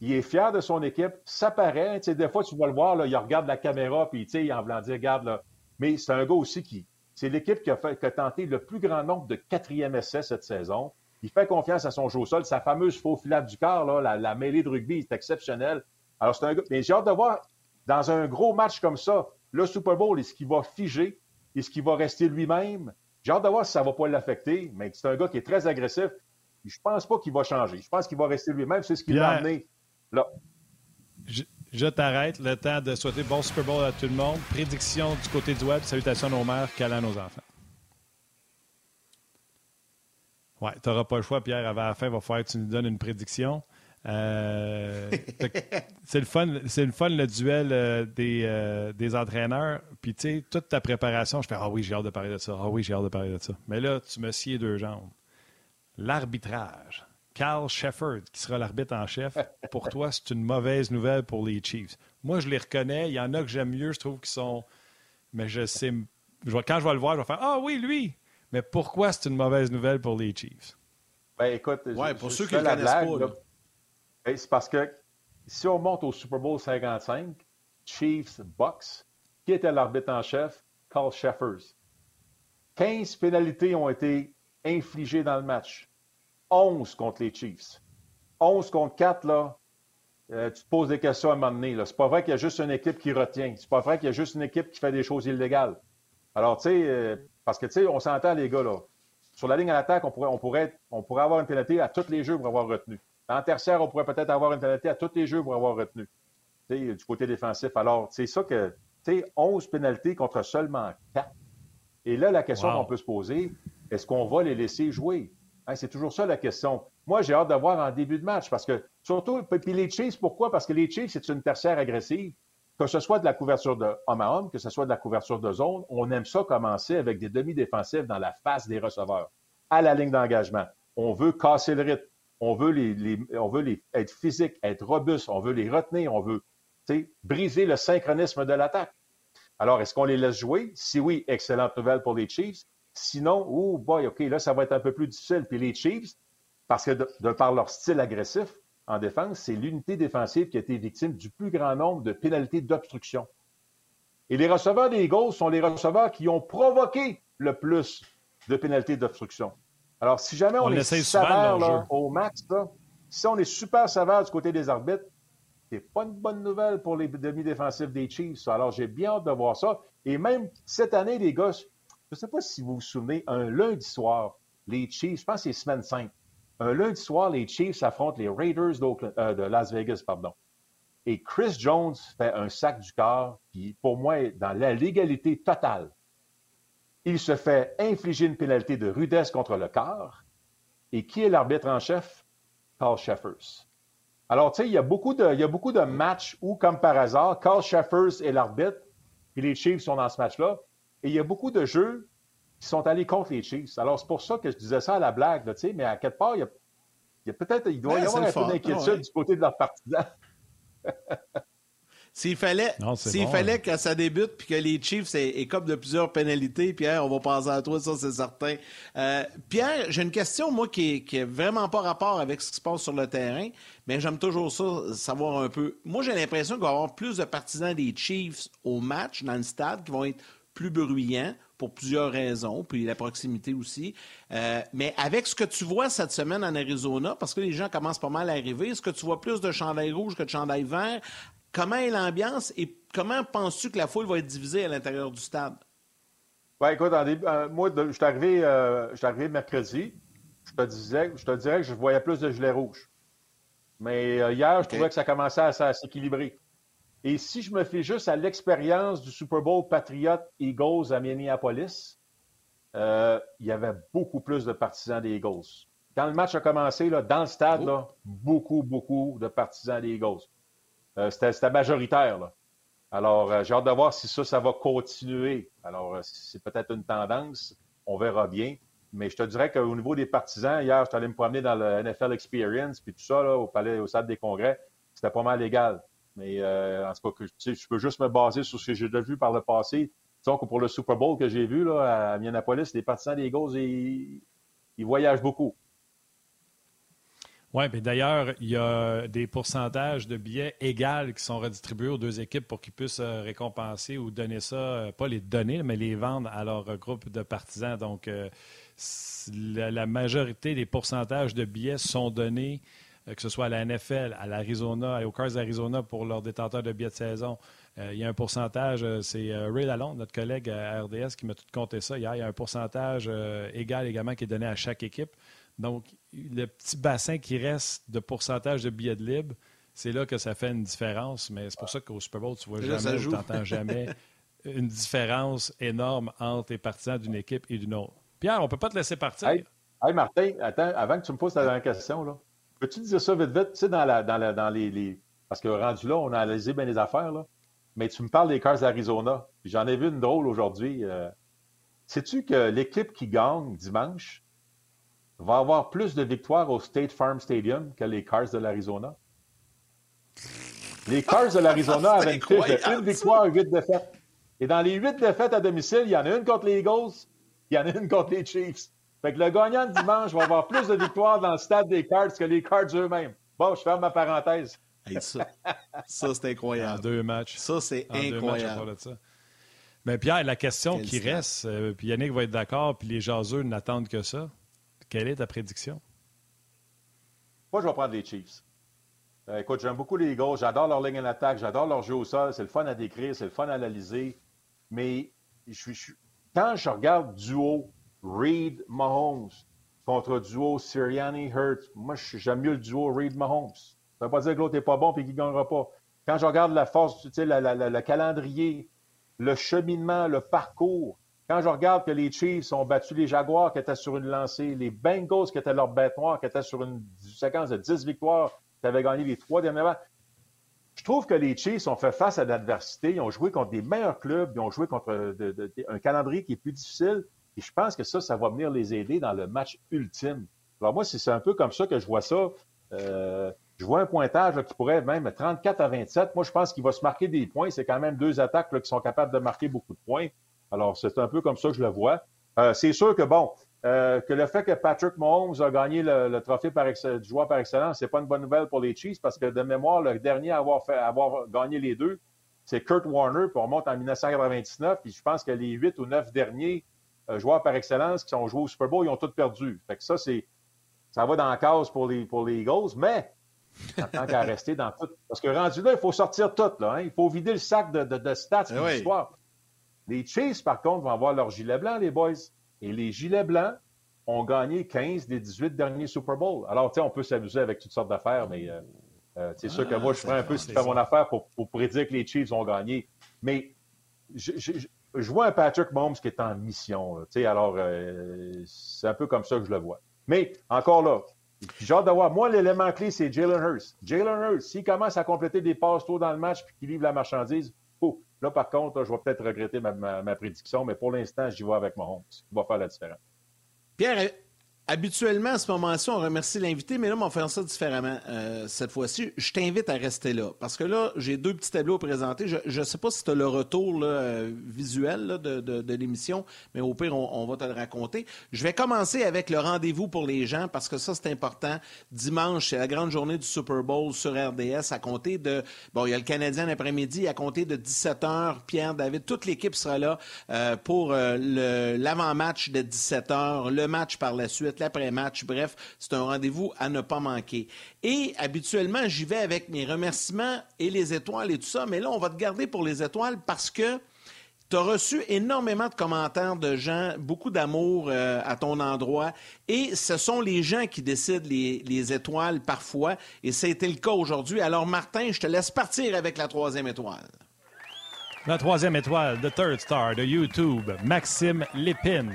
il est fier de son équipe, ça paraît. Des fois, tu vas le voir, là, il regarde la caméra, puis il en voulant dire, regarde, là. Mais c'est un gars aussi qui. C'est l'équipe qui a, fait, qui a tenté le plus grand nombre de quatrième essais cette saison. Il fait confiance à son jeu au sol. Sa fameuse faux filade du corps, là, la, mêlée de rugby, est exceptionnelle. Alors, c'est un gars. Mais j'ai hâte de voir, dans un gros match comme ça, le Super Bowl, est-ce qu'il va figer? Est-ce qu'il va rester lui-même? J'ai hâte de voir si ça ne va pas l'affecter, mais c'est un gars qui est très agressif. Je ne pense pas qu'il va changer. Je pense qu'il va rester lui-même. C'est ce qui l'a amené là. Je, t'arrête. Le temps de souhaiter bon Super Bowl à tout le monde. Prédiction du côté du web. Salutations à nos mères, câlins à nos enfants. Oui, tu n'auras pas le choix, Pierre. Avant la fin, il va falloir que tu nous donnes une prédiction. Euh, c'est le fun, c'est le fun le duel euh, des, euh, des, entraîneurs. Puis tu sais, toute ta préparation, je fais ah oui, j'ai hâte de parler de ça. Ah oui, j'ai hâte de parler de ça. Mais là, tu me scies deux jambes. L'arbitrage. Carl Shefford, qui sera l'arbitre en chef, pour toi, c'est une mauvaise nouvelle pour les Chiefs. Moi, je les reconnais. Il y en a que j'aime mieux. Je trouve qu'ils sont. Mais je sais. quand je vais le voir, je vais faire Ah oui, lui. Mais pourquoi c'est une mauvaise nouvelle pour les Chiefs? Ben écoute, ouais, pour ceux qui ne connaissent pas, ben, c'est parce que si on monte au Super Bowl 55, Chiefs, Bucks, qui était l'arbitre en chef? Carl Sheffers. 15 pénalités ont été infligées dans le match. 11 contre les Chiefs. 11 contre 4, là, euh, tu te poses des questions à un moment donné. C'est pas vrai qu'il y a juste une équipe qui retient. C'est pas vrai qu'il y a juste une équipe qui fait des choses illégales. Alors, tu sais, euh, parce que, tu sais, on s'entend, les gars, là. Sur la ligne à l'attaque, on pourrait, on, pourrait, on pourrait avoir une pénalité à tous les jeux pour avoir retenu. En tertiaire, on pourrait peut-être avoir une pénalité à tous les jeux pour avoir retenu. sais, du côté défensif. Alors, c'est ça que, tu sais, 11 pénalités contre seulement 4. Et là, la question qu'on peut se poser, est-ce qu'on va les laisser jouer? Hein, c'est toujours ça la question. Moi, j'ai hâte de voir en début de match parce que Surtout, puis les Chiefs, pourquoi? Parce que les Chiefs, c'est une tertiaire agressive. Que ce soit de la couverture de homme à homme, que ce soit de la couverture de zone, on aime ça commencer avec des demi-défensifs dans la face des receveurs, à la ligne d'engagement. On veut casser le rythme. On veut, les, être physique, être robuste. On veut les retenir. On veut briser le synchronisme de l'attaque. Alors, est-ce qu'on les laisse jouer? Si oui, excellente nouvelle pour les Chiefs. Sinon, oh boy, OK, là, ça va être un peu plus difficile. Puis les Chiefs, parce que de par leur style agressif, en défense, c'est l'unité défensive qui a été victime du plus grand nombre de pénalités d'obstruction. Et les receveurs des Eagles sont les receveurs qui ont provoqué le plus de pénalités d'obstruction. Alors, si jamais on, est sévère au max, si on est super sévère du côté des arbitres, c'est pas une bonne nouvelle pour les demi-défensifs des Chiefs. Alors, j'ai bien hâte de voir ça. Et même cette année, les gars, je ne sais pas si vous vous souvenez, un lundi soir, les Chiefs, je pense que c'est semaine 5, un lundi soir, les Chiefs affrontent les Raiders euh, de Las Vegas. Pardon. Et Chris Jones fait un sac du corps qui, pour moi, est dans la légalité totale. Il se fait infliger une pénalité de rudesse contre le corps. Et qui est l'arbitre en chef? Carl Sheffers. Alors, tu sais, il y, a beaucoup de, matchs où, comme par hasard, Carl Sheffers est l'arbitre, et les Chiefs sont dans ce match-là. Et il y a beaucoup de jeux qui sont allés contre les Chiefs. Alors, c'est pour ça que je disais ça à la blague, là, mais à quelque part, il y a, il y a peut-être, il doit y avoir un peu d'inquiétude du côté de leurs partisans. S'il fallait, s'il fallait hein. que ça débute puis que les Chiefs aient, comme de plusieurs pénalités, Pierre, on va passer à toi, ça c'est certain. Euh, Pierre, j'ai une question, moi, qui est, vraiment pas rapport avec ce qui se passe sur le terrain, mais j'aime toujours ça, savoir un peu. Moi, j'ai l'impression qu'il va y avoir plus de partisans des Chiefs au match, dans le stade, qui vont être plus bruyants pour plusieurs raisons, puis la proximité aussi. Euh, mais avec ce que tu vois cette semaine en Arizona, parce que les gens commencent pas mal à arriver, est-ce que tu vois plus de chandail rouge que de chandail vert? Comment est l'ambiance et comment penses-tu que la foule va être divisée à l'intérieur du stade? Oui, écoute, euh, moi, je suis arrivé, euh, arrivé, mercredi. Je te, disais, je te dirais que je voyais plus de gilets rouges. Mais hier, je trouvais que ça commençait à s'équilibrer. Et si je me fais juste à l'expérience du Super Bowl Patriot Eagles à Minneapolis, euh, il y avait beaucoup plus de partisans des Eagles. Quand le match a commencé, là, dans le stade, là, beaucoup, beaucoup de partisans des Eagles. Euh, c'était majoritaire. Alors, euh, j'ai hâte de voir si ça, ça va continuer. Alors, c'est peut-être une tendance. On verra bien. Mais je te dirais qu'au niveau des partisans, hier, je suis allé me promener dans le NFL Experience, puis tout ça, là, au palais, au stade des congrès, c'était pas mal légal. Mais euh, en tout cas, je peux juste me baser sur ce que j'ai déjà vu par le passé. Disons que pour le Super Bowl que j'ai vu là, à Minneapolis, les partisans des Eagles, ils, ils voyagent beaucoup. Oui, mais d'ailleurs, il y a des pourcentages de billets égaux qui sont redistribués aux deux équipes pour qu'ils puissent euh, récompenser ou donner ça, euh, pas les donner, mais les vendre à leur groupe de partisans. Donc, la, majorité des pourcentages de billets sont donnés que ce soit à la NFL, à l'Arizona, aux Cars d'Arizona pour leurs détenteurs de billets de saison. Euh, il y a un pourcentage, euh, c'est Ray Lalonde, notre collègue à RDS, qui m'a tout compté ça hier. Il y a un pourcentage égal également qui est donné à chaque équipe. Donc, le petit bassin qui reste de pourcentage de billets de libre, c'est là que ça fait une différence. Mais c'est pour ça qu'au Super Bowl, tu vois jamais, tu n'entends jamais une différence énorme entre les partisans d'une équipe et d'une autre. Pierre, on ne peut pas te laisser partir. Hey, hey, Martin, attends, avant que tu me poses la dernière question, là. Peux-tu dire ça vite, vite? Tu sais, dans, la, dans, la, dans les, Parce que rendu là, on a analysé bien les affaires, là. Mais tu me parles des Cars d'Arizona. J'en ai vu une drôle aujourd'hui. Euh... Sais-tu que l'équipe qui gagne dimanche va avoir plus de victoires au State Farm Stadium que les Cars de l'Arizona? Les Cars de l'Arizona avaient une fiche de une victoire et huit défaites. Et dans les huit défaites à domicile, il y en a une contre les Eagles, il y en a une contre les Chiefs. Fait que le gagnant de dimanche va avoir plus de victoires dans le stade des Cards que les Cards eux-mêmes. Bon, je ferme ma parenthèse. ça, ça c'est incroyable. En deux matchs. Ça, c'est incroyable. Mais Pierre, la question qui reste, euh, puis Yannick va être d'accord, puis les jaseux n'attendent que ça. Quelle est ta prédiction? Moi, je vais prendre les Chiefs. Euh, écoute, j'aime beaucoup les Eagles. J'adore leur ligne en attaque. J'adore leur jeu au sol. C'est le fun à décrire. C'est le fun à analyser. Mais je, je, quand je regarde du haut Reed Mahomes contre duo Sirianni Hurts. Moi, j'aime mieux le duo Reed Mahomes. Ça ne veut pas dire que l'autre n'est pas bon et qu'il ne gagnera pas. Quand je regarde la force, tu le calendrier, le cheminement, le parcours, quand je regarde que les Chiefs ont battu les Jaguars qui étaient sur une lancée, les Bengals qui étaient leur bête noire, qui étaient sur une séquence de 10 victoires, tu avais gagné les trois derniers matchs. Je trouve que les Chiefs ont fait face à l'adversité. Ils ont joué contre des meilleurs clubs. Ils ont joué contre un calendrier qui est plus difficile. Et je pense que ça, ça va venir les aider dans le match ultime. Alors moi, c'est un peu comme ça que je vois ça. Euh, je vois un pointage qui pourrait même 34 à 27. Moi, je pense qu'il va se marquer des points. C'est quand même deux attaques qui sont capables de marquer beaucoup de points. Alors, c'est un peu comme ça que je le vois. Euh, c'est sûr que, bon, euh, que le fait que Patrick Mahomes a gagné le, trophée par du joueur par excellence, c'est pas une bonne nouvelle pour les Chiefs parce que de mémoire, le dernier à avoir, gagné les deux, c'est Kurt Warner, puis on remonte en 1999, puis je pense que les huit ou neuf derniers joueurs par excellence qui ont joué au Super Bowl, ils ont tous perdu. Fait que ça, c'est ça va dans la case pour les, pour les Eagles, mais tant qu'à rester dans tout. Parce que rendu là, il faut sortir tout. Là, hein. Il faut vider le sac de, de, de stats et eh d'histoire. Les Chiefs, par contre, vont avoir leur gilet blanc, les boys. Et les gilets blancs ont gagné 15 des 18 derniers Super Bowls. Alors, tu sais, on peut s'amuser avec toutes sortes d'affaires, mais euh, euh, c'est sûr que moi, je ferai un peu ce qui fait mon affaire pour, pour, prédire que les Chiefs ont gagné. Mais je, je, vois un Patrick Mahomes qui est en mission. Sais, alors, euh, c'est un peu comme ça que je le vois. Mais encore là, j'ai hâte de voir. Moi, l'élément clé, c'est Jalen Hurst. Jalen Hurst, s'il commence à compléter des passes tôt dans le match puis qu'il livre la marchandise, oh, là, par contre, je vais peut-être regretter ma, prédiction, mais pour l'instant, j'y vais avec Mahomes. Il va faire la différence. Pierre, Habituellement, à ce moment-ci, on remercie l'invité, mais là, on va faire ça différemment euh, cette fois-ci. Je t'invite à rester là, parce que là, j'ai deux petits tableaux à présenter. Je ne sais pas si tu as le retour euh, visuel de, l'émission, mais au pire, on, va te le raconter. Je vais commencer avec le rendez-vous pour les gens, parce que ça, c'est important. Dimanche, c'est la grande journée du Super Bowl sur RDS à compter de... Bon, il y a le Canadien l'après-midi, à compter de 17 h. Pierre, David, toute l'équipe sera là euh, pour l'avant-match de 17 h, le match par la suite l'après-match. Bref, c'est un rendez-vous à ne pas manquer. Et habituellement, j'y vais avec mes remerciements et les étoiles et tout ça, mais là, on va te garder pour les étoiles parce que tu as reçu énormément de commentaires de gens, beaucoup d'amour euh, à ton endroit. Et ce sont les gens qui décident les, les étoiles parfois. Et été le cas aujourd'hui. Alors, Martin, je te laisse partir avec la troisième étoile. La troisième étoile, The Third Star de YouTube, Maxime Lépine.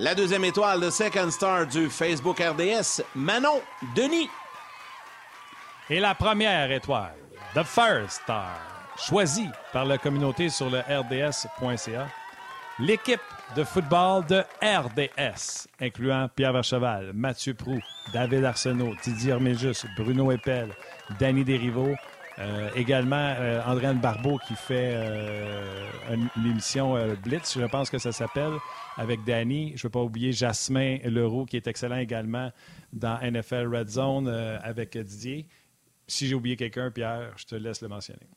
La deuxième étoile de Second Star du Facebook RDS, Manon Denis. Et la première étoile, The First Star, choisie par la communauté sur le rds.ca, l'équipe de football de RDS, incluant Pierre Vercheval, Mathieu Prou, David Arsenault, Didier Herméjus, Bruno Epel, Danny Desrivaux, euh, également, euh, Andréane Barbeau qui fait euh, une, émission Blitz, je pense que ça s'appelle, avec Danny. Je ne veux pas oublier Jasmin Leroux qui est excellent également dans NFL Red Zone avec Didier. Si j'ai oublié quelqu'un, Pierre, je te laisse le mentionner.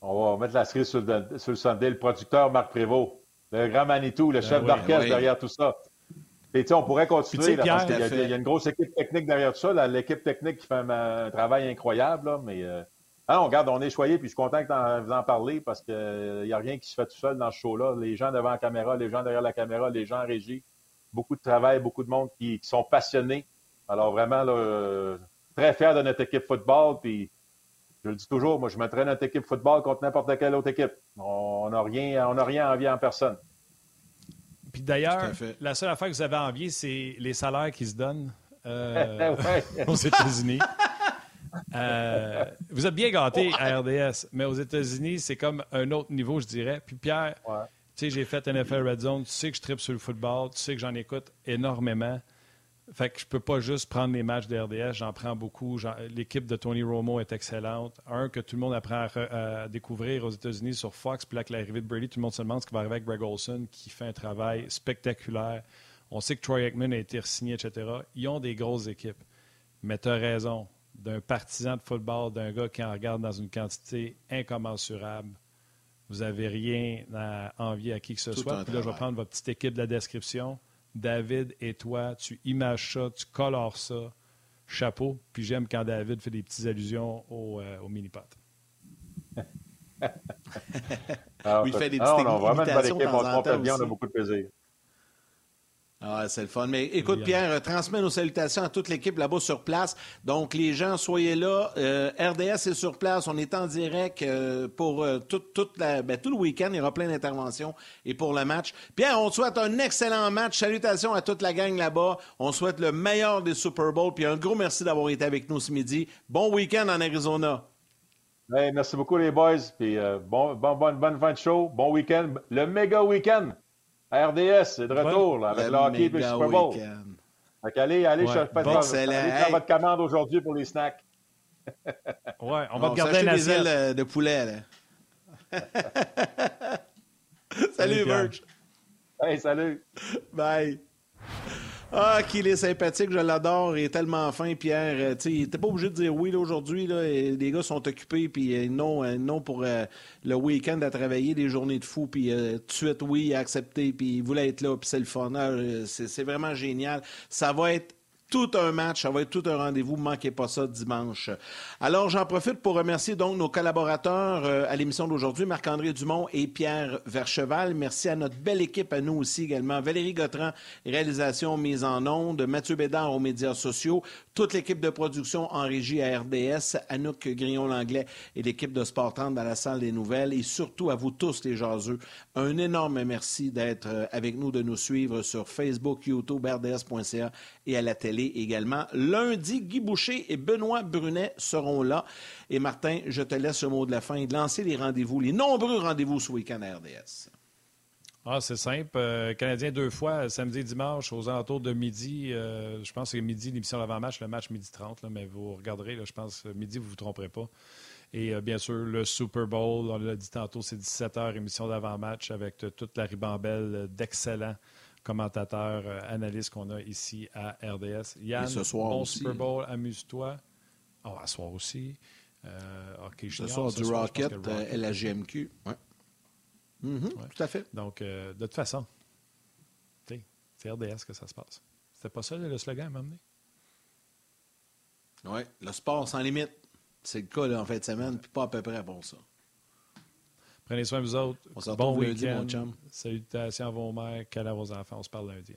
On va mettre la cerise sur le, sur le Le producteur Marc Prévost, le grand Manitou, le ben chef d'orchestre derrière tout ça. Et on pourrait continuer parce qu'il y, a une grosse équipe technique derrière tout ça. L'équipe technique qui fait un, travail incroyable, mais euh... ah non, regarde, on est choyé, puis je suis content que vous en parlez parce qu'il n'y a rien qui se fait tout seul dans ce show-là. Les gens devant la caméra, les gens derrière la caméra, les gens en régie, beaucoup de travail, beaucoup de monde qui, sont passionnés. Alors vraiment, là, très fier de notre équipe football, puis je le dis toujours, moi je mettrais notre équipe football contre n'importe quelle autre équipe. On n'a rien, on rien à envier en personne. Puis d'ailleurs, la seule affaire que vous avez envie, c'est les salaires qui se donnent euh, aux États-Unis. Euh, vous êtes bien gâtés à RDS, mais aux États-Unis, c'est comme un autre niveau, je dirais. Puis Pierre, tu sais, j'ai fait NFL Red Zone, tu sais que je tripe sur le football, tu sais que j'en écoute énormément. Fait que je peux pas juste prendre les matchs de RDS, j'en prends beaucoup. L'équipe de Tony Romo est excellente. Un que tout le monde apprend à, découvrir aux États-Unis sur Fox, puis là, avec l'arrivée de Brady, tout le monde se demande ce qui va arriver avec Greg Olson, qui fait un travail spectaculaire. On sait que Troy Aikman a été signé, etc. Ils ont des grosses équipes. Mais tu as raison. D'un partisan de football, d'un gars qui en regarde dans une quantité incommensurable, vous n'avez rien à envier à qui que ce soit. Puis là, je vais prendre votre petite équipe de la description. David et toi, tu images ça, tu colores ça, chapeau. Puis j'aime quand David fait des petites allusions au, euh, au mini-pot. ah, oui, il fait des petites ah, on a vraiment une bonne équipe, on se bien, on a beaucoup de plaisir. Ah, c'est le fun. Mais écoute, Pierre, transmets nos salutations à toute l'équipe là-bas sur place. Donc, les gens, soyez là. Euh, RDS est sur place. On est en direct euh, pour euh, tout, ben, tout le week-end. Il y aura plein d'interventions et pour le match. Pierre, on souhaite un excellent match. Salutations à toute la gang là-bas. On souhaite le meilleur des Super Bowls. Puis un gros merci d'avoir été avec nous ce midi. Bon week-end en Arizona. merci beaucoup, les boys. Puis bon, bon, bonne fin de show. Bon week-end. Le méga week-end. RDS, c'est de retour là, avec le, hockey et le Super Bowl. Fait allez, allez, ouais. chercher, bon, allez faire votre commande aujourd'hui pour les snacks. ouais, on va te garder des ailes euh, de poulet. Là. salut, Merch. Hey, salut. Bye. Ah, qu'il est sympathique, je l'adore, il est tellement fin, Pierre. Euh, tu n'était pas obligé de dire oui aujourd'hui. Les gars sont occupés, puis euh, non, euh, non pour le week-end à travailler, des journées de fou, puis tout de oui, accepté, puis il voulait être là, puis c'est le fun. Ah, c'est vraiment génial. Ça va être tout un match, ça va être tout un rendez-vous. Manquez pas ça dimanche. Alors, j'en profite pour remercier donc nos collaborateurs euh, à l'émission d'aujourd'hui, Marc-André Dumont et Pierre Vercheval. Merci à notre belle équipe, à nous aussi également. Valérie Gautran, réalisation mise en onde. Mathieu Bédard aux médias sociaux. Toute l'équipe de production en régie à RDS. Anouk Grillon-Langlais et l'équipe de Sport 30 dans la salle des nouvelles. Et surtout à vous tous, les jaseux, un énorme merci d'être euh, avec nous, de nous suivre sur Facebook, YouTube, RDS.ca et à la télé également. Lundi, Guy Boucher et Benoît Brunet seront là. Et Martin, je te laisse le mot de la fin et de lancer les rendez-vous, les nombreux rendez-vous ce week-end à RDS. Ah, c'est simple. Euh, Canadien deux fois, samedi et dimanche, aux alentours de midi. Euh, je pense que midi, l'émission d'avant-match, le match midi 30, mais vous regarderez, je pense, midi, vous ne vous tromperez pas. Et euh, bien sûr, le Super Bowl, on l'a dit tantôt, c'est 17h, émission d'avant-match avec toute la ribambelle d'excellents commentateur, euh, analyste qu'on a ici à RDS. Yann, ce soir bon Super Bowl, amuse-toi. Oh, à soir aussi. Euh, ce soir, du Rocket, euh, la GMQ. Mhm, ouais. Tout à fait. Donc, de toute façon, c'est RDS que ça se passe. C'était pas ça le slogan à m'amener? Oui, le sport sans limite. C'est le cas là, en fin de semaine, puis pas à peu près pour ça. Prenez soin de vous autres. On bon week-end. Salutations à vos mères, câlins à vos enfants. On se parle lundi.